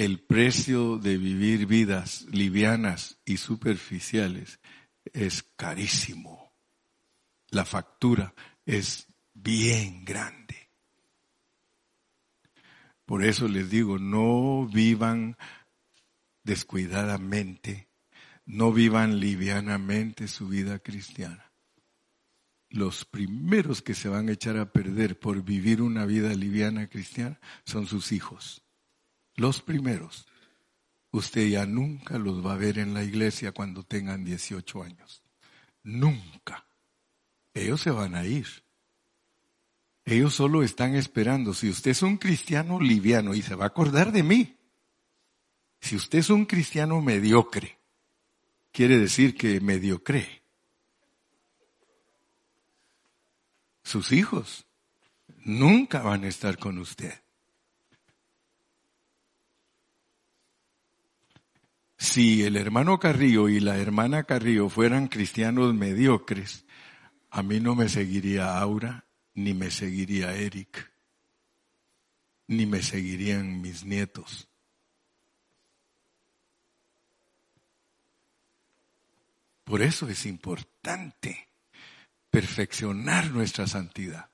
el precio de vivir vidas livianas y superficiales es carísimo. La factura es bien grande. Por eso les digo, no vivan descuidadamente, no vivan livianamente su vida cristiana. Los primeros que se van a echar a perder por vivir una vida liviana cristiana son sus hijos los primeros, usted ya nunca los va a ver en la iglesia cuando tengan 18 años. Nunca. Ellos se van a ir. Ellos solo están esperando. Si usted es un cristiano liviano y se va a acordar de mí, si usted es un cristiano mediocre, quiere decir que mediocre. Sus hijos nunca van a estar con usted. Si el hermano Carrillo y la hermana Carrillo fueran cristianos mediocres, a mí no me seguiría Aura, ni me seguiría Eric, ni me seguirían mis nietos. Por eso es importante perfeccionar nuestra santidad.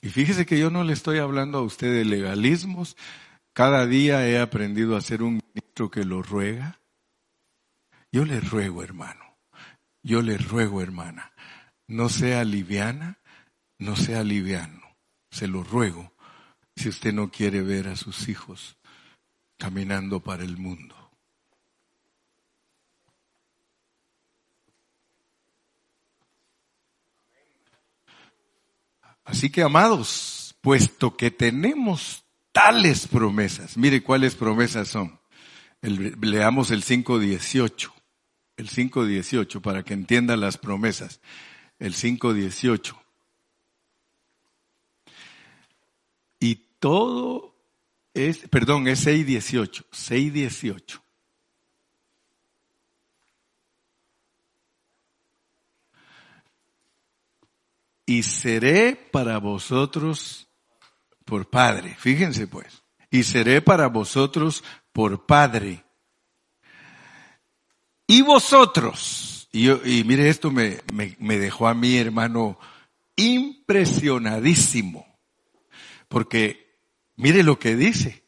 Y fíjese que yo no le estoy hablando a usted de legalismos, cada día he aprendido a ser un ministro que lo ruega. Yo le ruego, hermano. Yo le ruego, hermana. No sea liviana, no sea liviano. Se lo ruego si usted no quiere ver a sus hijos caminando para el mundo. Así que, amados, puesto que tenemos tales promesas. Mire cuáles promesas son. leamos el 5.18. El 5.18 para que entienda las promesas. El 5.18. Y todo es, perdón, es 6.18. 6.18. Y seré para vosotros por Padre. Fíjense pues. Y seré para vosotros por Padre. Y vosotros. Y, mire, esto me, me, me dejó a mi hermano impresionadísimo. Porque mire lo que dice.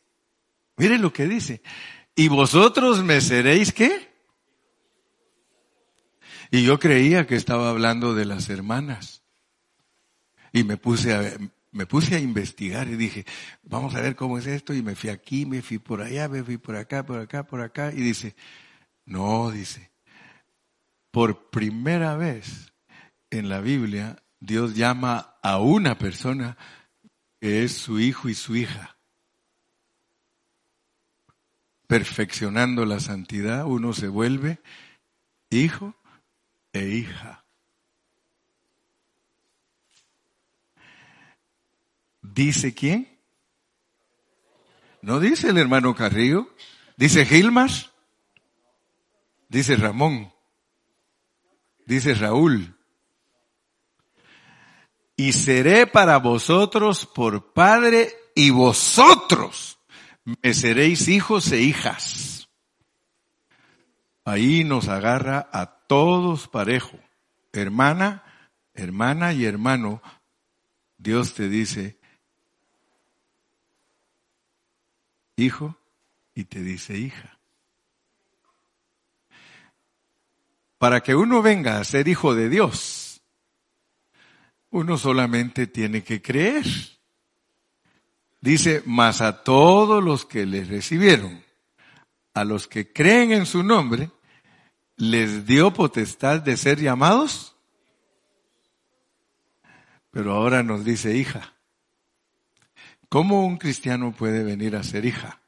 Mire lo que dice. Y vosotros me seréis qué? Y yo creía que estaba hablando de las hermanas. Y me puse a, me puse a investigar y dije, vamos a ver cómo es esto, y me fui aquí, me fui por allá, me fui por acá, por acá, por acá, y dice, no, dice, por primera vez en la Biblia, Dios llama a una persona que es su hijo y su hija. Perfeccionando la santidad, uno se vuelve hijo e hija. ¿Dice quién? No dice el hermano Carrillo. Dice Gilmar. Dice Ramón. Dice Raúl. Y seré para vosotros por padre y vosotros me seréis hijos e hijas. Ahí nos agarra a todos parejo. Hermana, hermana y hermano, Dios te dice, hijo y te dice hija. Para que uno venga a ser hijo de Dios, uno solamente tiene que creer. Dice, mas a todos los que les recibieron, a los que creen en su nombre, les dio potestad de ser llamados. Pero ahora nos dice hija. ¿Cómo un cristiano puede venir a ser hija?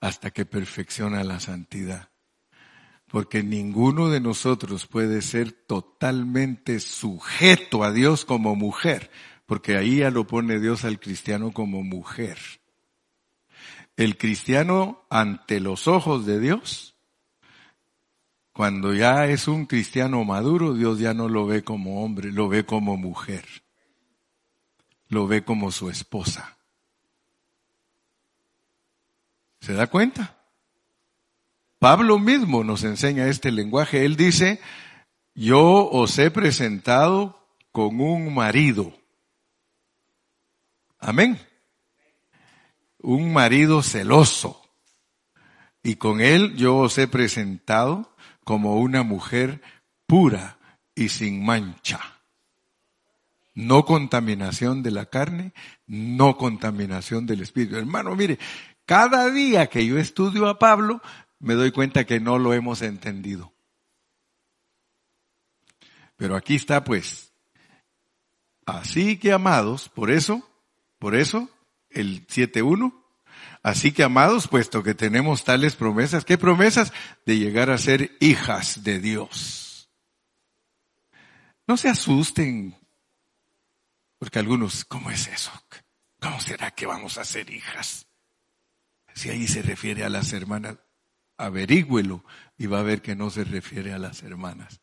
Hasta que perfecciona la santidad porque ninguno de nosotros puede ser totalmente sujeto a Dios como mujer, porque ahí ya lo pone Dios al cristiano como mujer. El cristiano ante los ojos de Dios, cuando ya es un cristiano maduro, Dios ya no lo ve como hombre, lo ve como mujer, lo ve como su esposa. ¿Se da cuenta? Pablo mismo nos enseña este lenguaje. Él dice, yo os he presentado con un marido. Amén. Un marido celoso. Y con él yo os he presentado como una mujer pura y sin mancha. No contaminación de la carne, no contaminación del espíritu. Hermano, mire, cada día que yo estudio a Pablo, me doy cuenta que no lo hemos entendido. Pero aquí está pues. Así que amados, por eso, por eso, el 7.1, así que amados, puesto que tenemos tales promesas, ¿qué promesas? De llegar a ser hijas de Dios. No se asusten, porque algunos, ¿cómo es eso? ¿Cómo será que vamos a ser hijas? Si ahí se refiere a las hermanas, averígüelo y va a ver que no se refiere a las hermanas.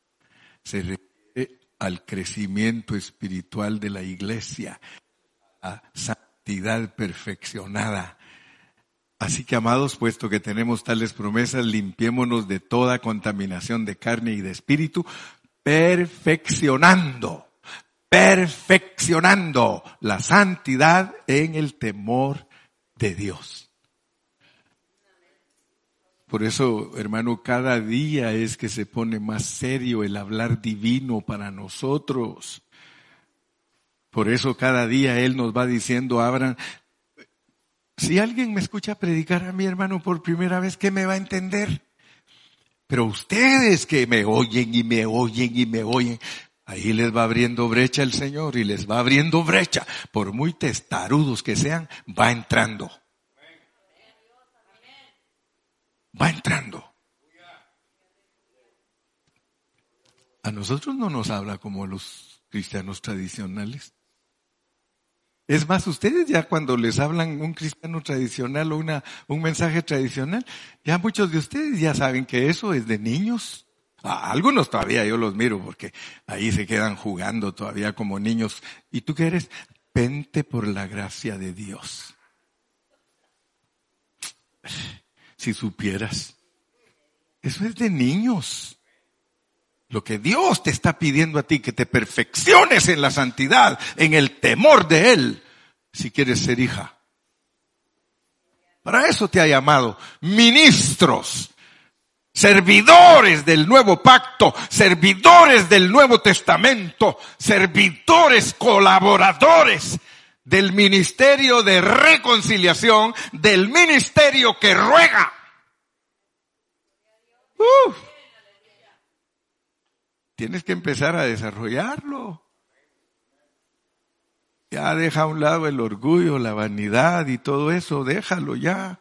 Se refiere al crecimiento espiritual de la iglesia, a santidad perfeccionada. Así que, amados, puesto que tenemos tales promesas, limpiémonos de toda contaminación de carne y de espíritu, perfeccionando, perfeccionando la santidad en el temor de Dios. Por eso, hermano, cada día es que se pone más serio el hablar divino para nosotros. Por eso cada día Él nos va diciendo, abran. Si alguien me escucha predicar a mi hermano por primera vez, ¿qué me va a entender? Pero ustedes que me oyen y me oyen y me oyen, ahí les va abriendo brecha el Señor y les va abriendo brecha. Por muy testarudos que sean, va entrando. va entrando. A nosotros no nos habla como los cristianos tradicionales. Es más, ustedes ya cuando les hablan un cristiano tradicional o una, un mensaje tradicional, ya muchos de ustedes ya saben que eso es de niños. Algunos todavía yo los miro porque ahí se quedan jugando todavía como niños. ¿Y tú qué eres? Pente por la gracia de Dios si supieras. Eso es de niños. Lo que Dios te está pidiendo a ti, que te perfecciones en la santidad, en el temor de Él, si quieres ser hija. Para eso te ha llamado ministros, servidores del nuevo pacto, servidores del Nuevo Testamento, servidores colaboradores del ministerio de reconciliación, del ministerio que ruega. Tienes que empezar a desarrollarlo. Ya deja a un lado el orgullo, la vanidad y todo eso, déjalo ya.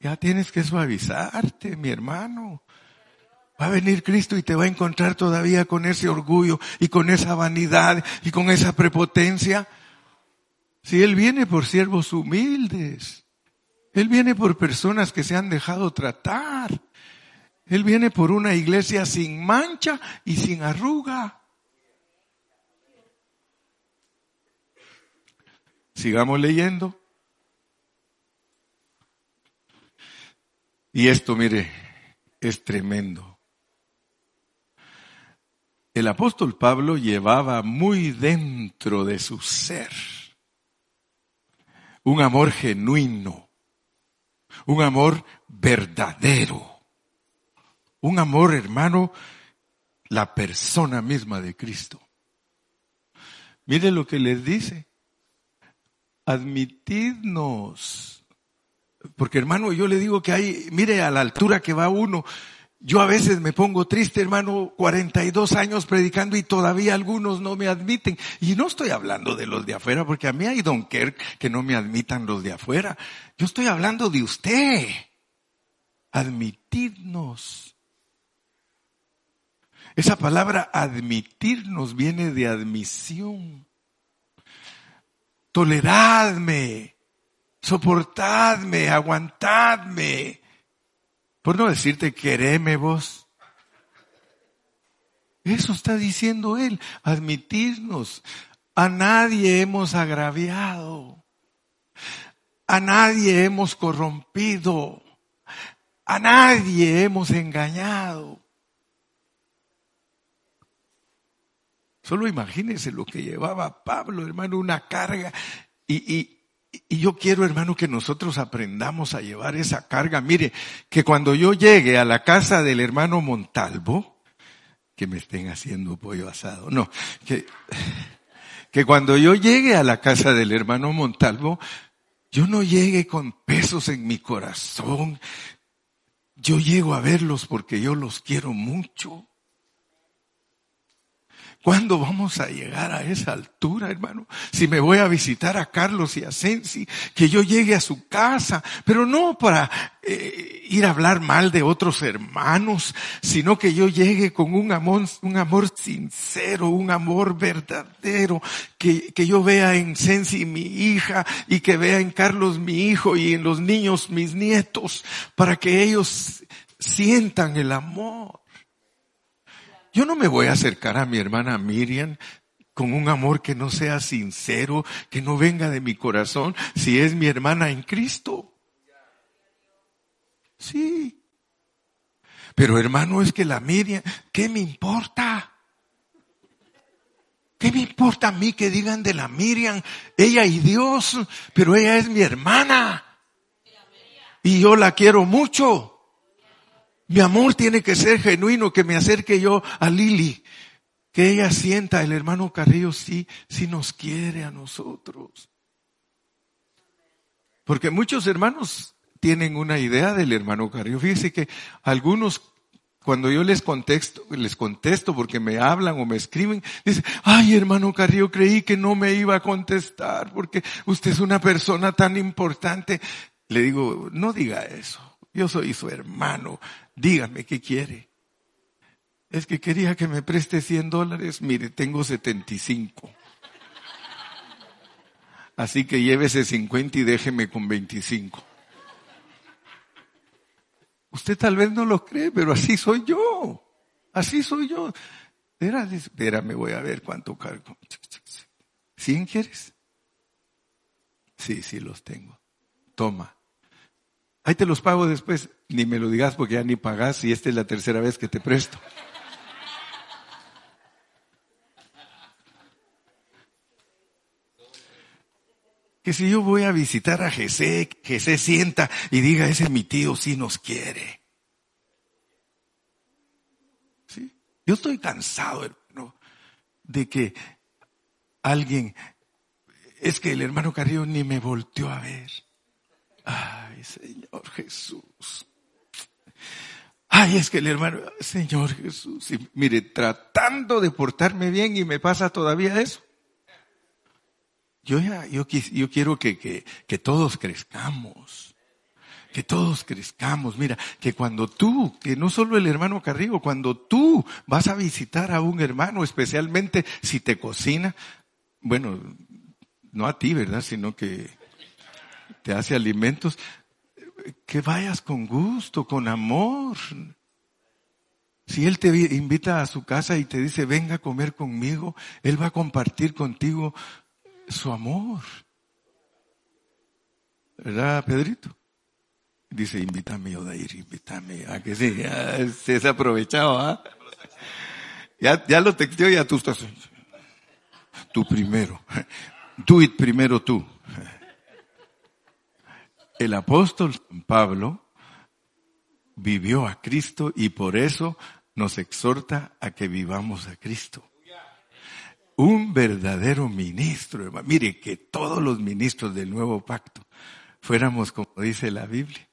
Ya tienes que suavizarte, mi hermano. Va a venir Cristo y te va a encontrar todavía con ese orgullo y con esa vanidad y con esa prepotencia. Si Él viene por siervos humildes, Él viene por personas que se han dejado tratar, Él viene por una iglesia sin mancha y sin arruga. Sigamos leyendo. Y esto, mire, es tremendo. El apóstol Pablo llevaba muy dentro de su ser un amor genuino, un amor verdadero, un amor, hermano, la persona misma de Cristo. Mire lo que les dice. Admitidnos. Porque hermano, yo le digo que hay, mire a la altura que va uno, yo a veces me pongo triste, hermano, 42 años predicando y todavía algunos no me admiten. Y no estoy hablando de los de afuera, porque a mí hay don Kerr que no me admitan los de afuera. Yo estoy hablando de usted. Admitidnos. Esa palabra admitirnos viene de admisión. Toleradme, soportadme, aguantadme. Por no decirte, quereme vos. Eso está diciendo él, admitirnos. A nadie hemos agraviado. A nadie hemos corrompido. A nadie hemos engañado. Solo imagínense lo que llevaba Pablo, hermano, una carga. Y, y, y yo quiero, hermano, que nosotros aprendamos a llevar esa carga. Mire, que cuando yo llegue a la casa del hermano Montalvo, que me estén haciendo pollo asado, no, que, que cuando yo llegue a la casa del hermano Montalvo, yo no llegue con pesos en mi corazón. Yo llego a verlos porque yo los quiero mucho. ¿Cuándo vamos a llegar a esa altura, hermano? Si me voy a visitar a Carlos y a Sensi, que yo llegue a su casa, pero no para eh, ir a hablar mal de otros hermanos, sino que yo llegue con un amor, un amor sincero, un amor verdadero, que, que yo vea en Sensi mi hija y que vea en Carlos mi hijo y en los niños mis nietos, para que ellos sientan el amor. Yo no me voy a acercar a mi hermana Miriam con un amor que no sea sincero, que no venga de mi corazón, si es mi hermana en Cristo. Sí. Pero hermano, es que la Miriam, ¿qué me importa? ¿Qué me importa a mí que digan de la Miriam? Ella y Dios, pero ella es mi hermana. Y yo la quiero mucho. Mi amor tiene que ser genuino, que me acerque yo a Lili, que ella sienta, el hermano Carrillo sí, sí nos quiere a nosotros. Porque muchos hermanos tienen una idea del hermano Carrillo. Fíjense que algunos, cuando yo les contesto, les contesto porque me hablan o me escriben, dicen, ay hermano Carrillo, creí que no me iba a contestar porque usted es una persona tan importante. Le digo, no diga eso. Yo soy su hermano. Dígame qué quiere. Es que quería que me preste 100 dólares. Mire, tengo 75. Así que llévese 50 y déjeme con 25. Usted tal vez no lo cree, pero así soy yo. Así soy yo. Espera, me voy a ver cuánto cargo. ¿Cien quieres? Sí, sí los tengo. Toma. Ahí te los pago después. Ni me lo digas porque ya ni pagas y esta es la tercera vez que te presto. Que si yo voy a visitar a Jesé, se sienta y diga, ese es mi tío, sí nos quiere. ¿Sí? Yo estoy cansado, hermano, de que alguien, es que el hermano Carrillo ni me volteó a ver. Ay, Señor Jesús. Ay, es que el hermano, Señor Jesús, mire, tratando de portarme bien y me pasa todavía eso. Yo ya, yo, yo quiero que, que, que todos crezcamos. Que todos crezcamos. Mira, que cuando tú, que no solo el hermano Carrillo, cuando tú vas a visitar a un hermano, especialmente si te cocina, bueno, no a ti, ¿verdad? Sino que te hace alimentos, que vayas con gusto, con amor. Si Él te invita a su casa y te dice, venga a comer conmigo, Él va a compartir contigo su amor. ¿Verdad, Pedrito? Dice, invítame, Odair, invítame. ¿A que sí? se ha aprovechado, ¿ah? Ya, ya lo texteó, ya tú estás. Tú primero. Do it primero tú. El apóstol Pablo vivió a Cristo y por eso nos exhorta a que vivamos a Cristo. un verdadero ministro, hermano. Mire que todos los ministros del nuevo pacto fuéramos como dice la Biblia.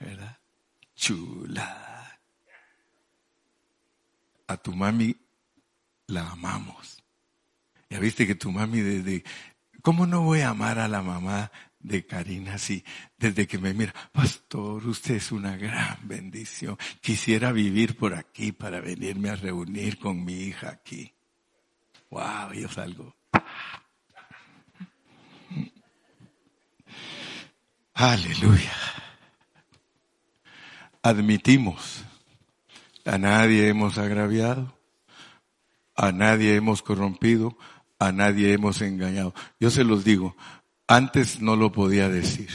¿Verdad? Chula. A tu mami la amamos. Ya viste que tu mami desde, ¿cómo no voy a amar a la mamá de Karina así? Desde que me mira, pastor, usted es una gran bendición. Quisiera vivir por aquí para venirme a reunir con mi hija aquí. Wow, yo salgo. Aleluya. Admitimos, a nadie hemos agraviado, a nadie hemos corrompido, a nadie hemos engañado. Yo se los digo, antes no lo podía decir,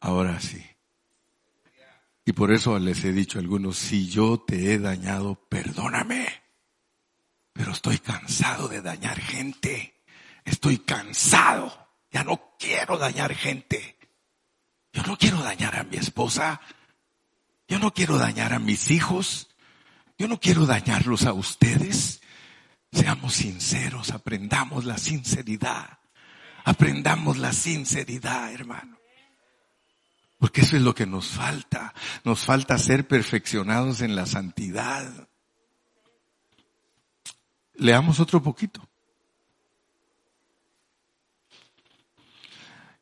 ahora sí. Y por eso les he dicho a algunos, si yo te he dañado, perdóname. Pero estoy cansado de dañar gente. Estoy cansado. Ya no quiero dañar gente. Yo no quiero dañar a mi esposa. Yo no quiero dañar a mis hijos. Yo no quiero dañarlos a ustedes. Seamos sinceros, aprendamos la sinceridad. Aprendamos la sinceridad, hermano. Porque eso es lo que nos falta. Nos falta ser perfeccionados en la santidad. Leamos otro poquito.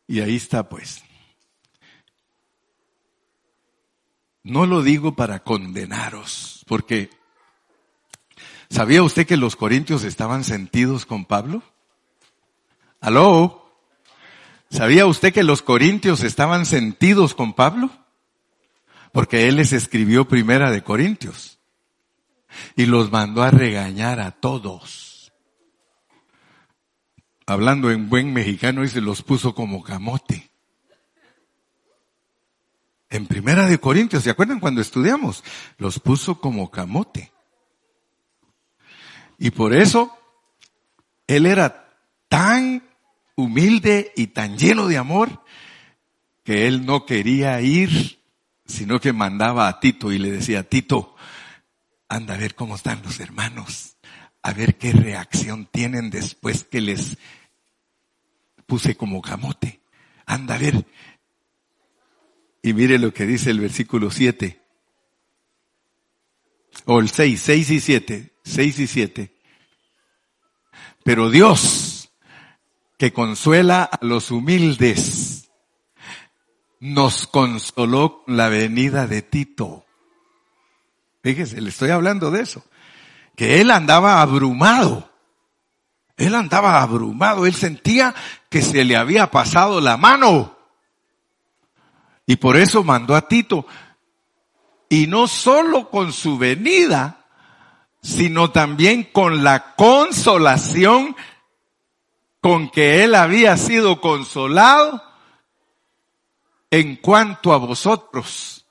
Y ahí está pues. No lo digo para condenaros, porque ¿sabía usted que los corintios estaban sentidos con Pablo? ¿Aló? ¿Sabía usted que los corintios estaban sentidos con Pablo? Porque él les escribió primera de Corintios y los mandó a regañar a todos. Hablando en buen mexicano, y se los puso como camote. En Primera de Corintios, ¿se acuerdan cuando estudiamos? Los puso como camote. Y por eso, él era tan humilde y tan lleno de amor que él no quería ir, sino que mandaba a Tito y le decía, Tito, anda a ver cómo están los hermanos, a ver qué reacción tienen después que les puse como camote. Anda a ver, y mire lo que dice el versículo 7. O el 6, 6 y 7, 6 y 7. Pero Dios, que consuela a los humildes, nos consoló con la venida de Tito. Fíjese, le estoy hablando de eso. Que él andaba abrumado. Él andaba abrumado. Él sentía que se le había pasado la mano. Y por eso mandó a Tito. Y no solo con su venida, sino también con la consolación con que él había sido consolado en cuanto a vosotros,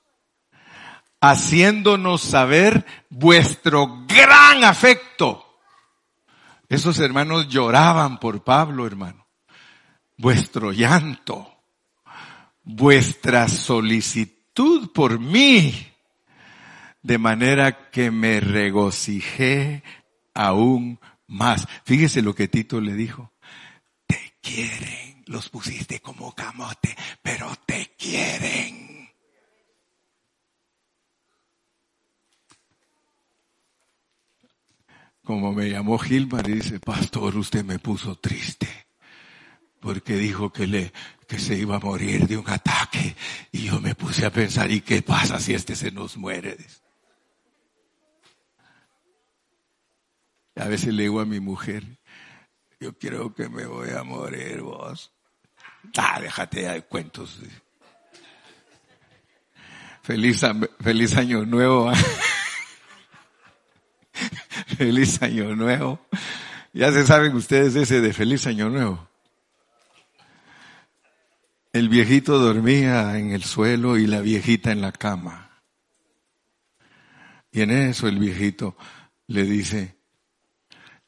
haciéndonos saber vuestro gran afecto. Esos hermanos lloraban por Pablo, hermano. Vuestro llanto vuestra solicitud por mí, de manera que me regocijé aún más. Fíjese lo que Tito le dijo. Quieren, los pusiste como camote, pero te quieren. Como me llamó Gilmar y dice, pastor, usted me puso triste porque dijo que le que se iba a morir de un ataque. Y yo me puse a pensar, ¿y qué pasa si este se nos muere? A veces le digo a mi mujer, yo creo que me voy a morir vos. Ah, déjate de cuentos. Feliz, feliz año nuevo. feliz año nuevo. Ya se saben ustedes ese de feliz año nuevo. El viejito dormía en el suelo y la viejita en la cama. Y en eso el viejito le dice,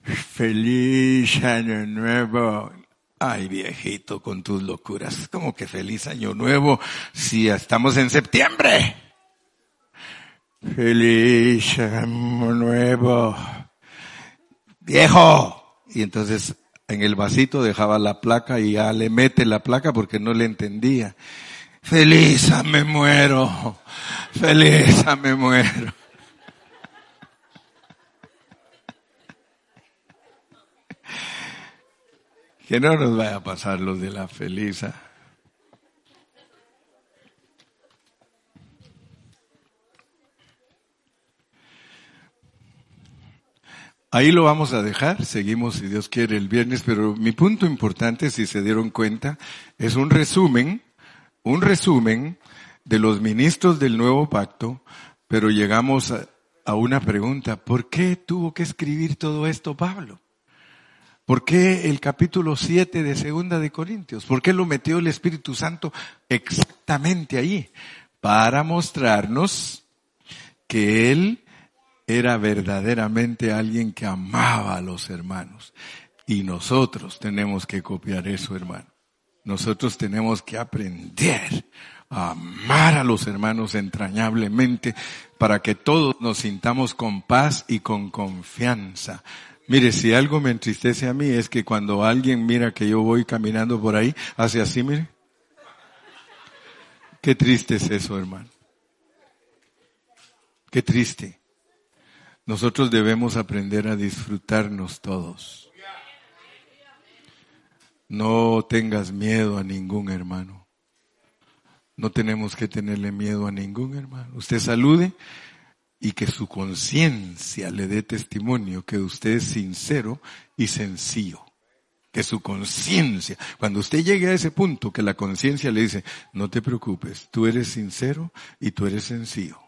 feliz año nuevo. Ay, viejito, con tus locuras. Como que feliz año nuevo si estamos en septiembre. Feliz año nuevo. viejo. Y entonces en el vasito dejaba la placa y ya le mete la placa porque no le entendía. Feliz, me muero. Feliz, me muero. Que no nos vaya a pasar los de la feliza. Ahí lo vamos a dejar, seguimos si Dios quiere el viernes, pero mi punto importante, si se dieron cuenta, es un resumen, un resumen de los ministros del nuevo pacto, pero llegamos a, a una pregunta, ¿por qué tuvo que escribir todo esto Pablo? ¿Por qué el capítulo 7 de Segunda de Corintios? ¿Por qué lo metió el Espíritu Santo exactamente ahí? Para mostrarnos que Él era verdaderamente alguien que amaba a los hermanos. Y nosotros tenemos que copiar eso, hermano. Nosotros tenemos que aprender a amar a los hermanos entrañablemente para que todos nos sintamos con paz y con confianza. Mire, si algo me entristece a mí es que cuando alguien mira que yo voy caminando por ahí, hace así, mire. Qué triste es eso, hermano. Qué triste. Nosotros debemos aprender a disfrutarnos todos. No tengas miedo a ningún hermano. No tenemos que tenerle miedo a ningún hermano. Usted salude y que su conciencia le dé testimonio que usted es sincero y sencillo. Que su conciencia, cuando usted llegue a ese punto que la conciencia le dice, no te preocupes, tú eres sincero y tú eres sencillo.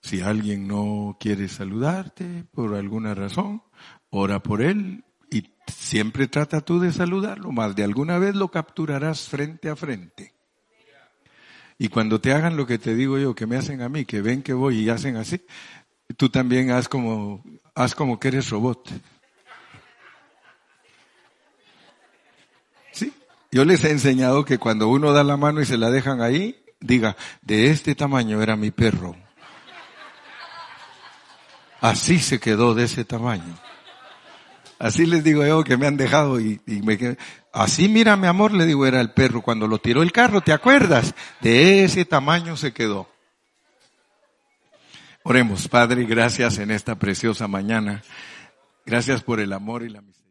Si alguien no quiere saludarte por alguna razón, ora por él y siempre trata tú de saludarlo, más de alguna vez lo capturarás frente a frente. Y cuando te hagan lo que te digo yo, que me hacen a mí, que ven que voy y hacen así, tú también haz como, haz como que eres robot. Sí. Yo les he enseñado que cuando uno da la mano y se la dejan ahí, diga, de este tamaño era mi perro. Así se quedó de ese tamaño. Así les digo yo que me han dejado y, me. Así mira mi amor, le digo, era el perro. Cuando lo tiró el carro, ¿te acuerdas? De ese tamaño se quedó. Oremos, Padre, gracias en esta preciosa mañana. Gracias por el amor y la misericordia.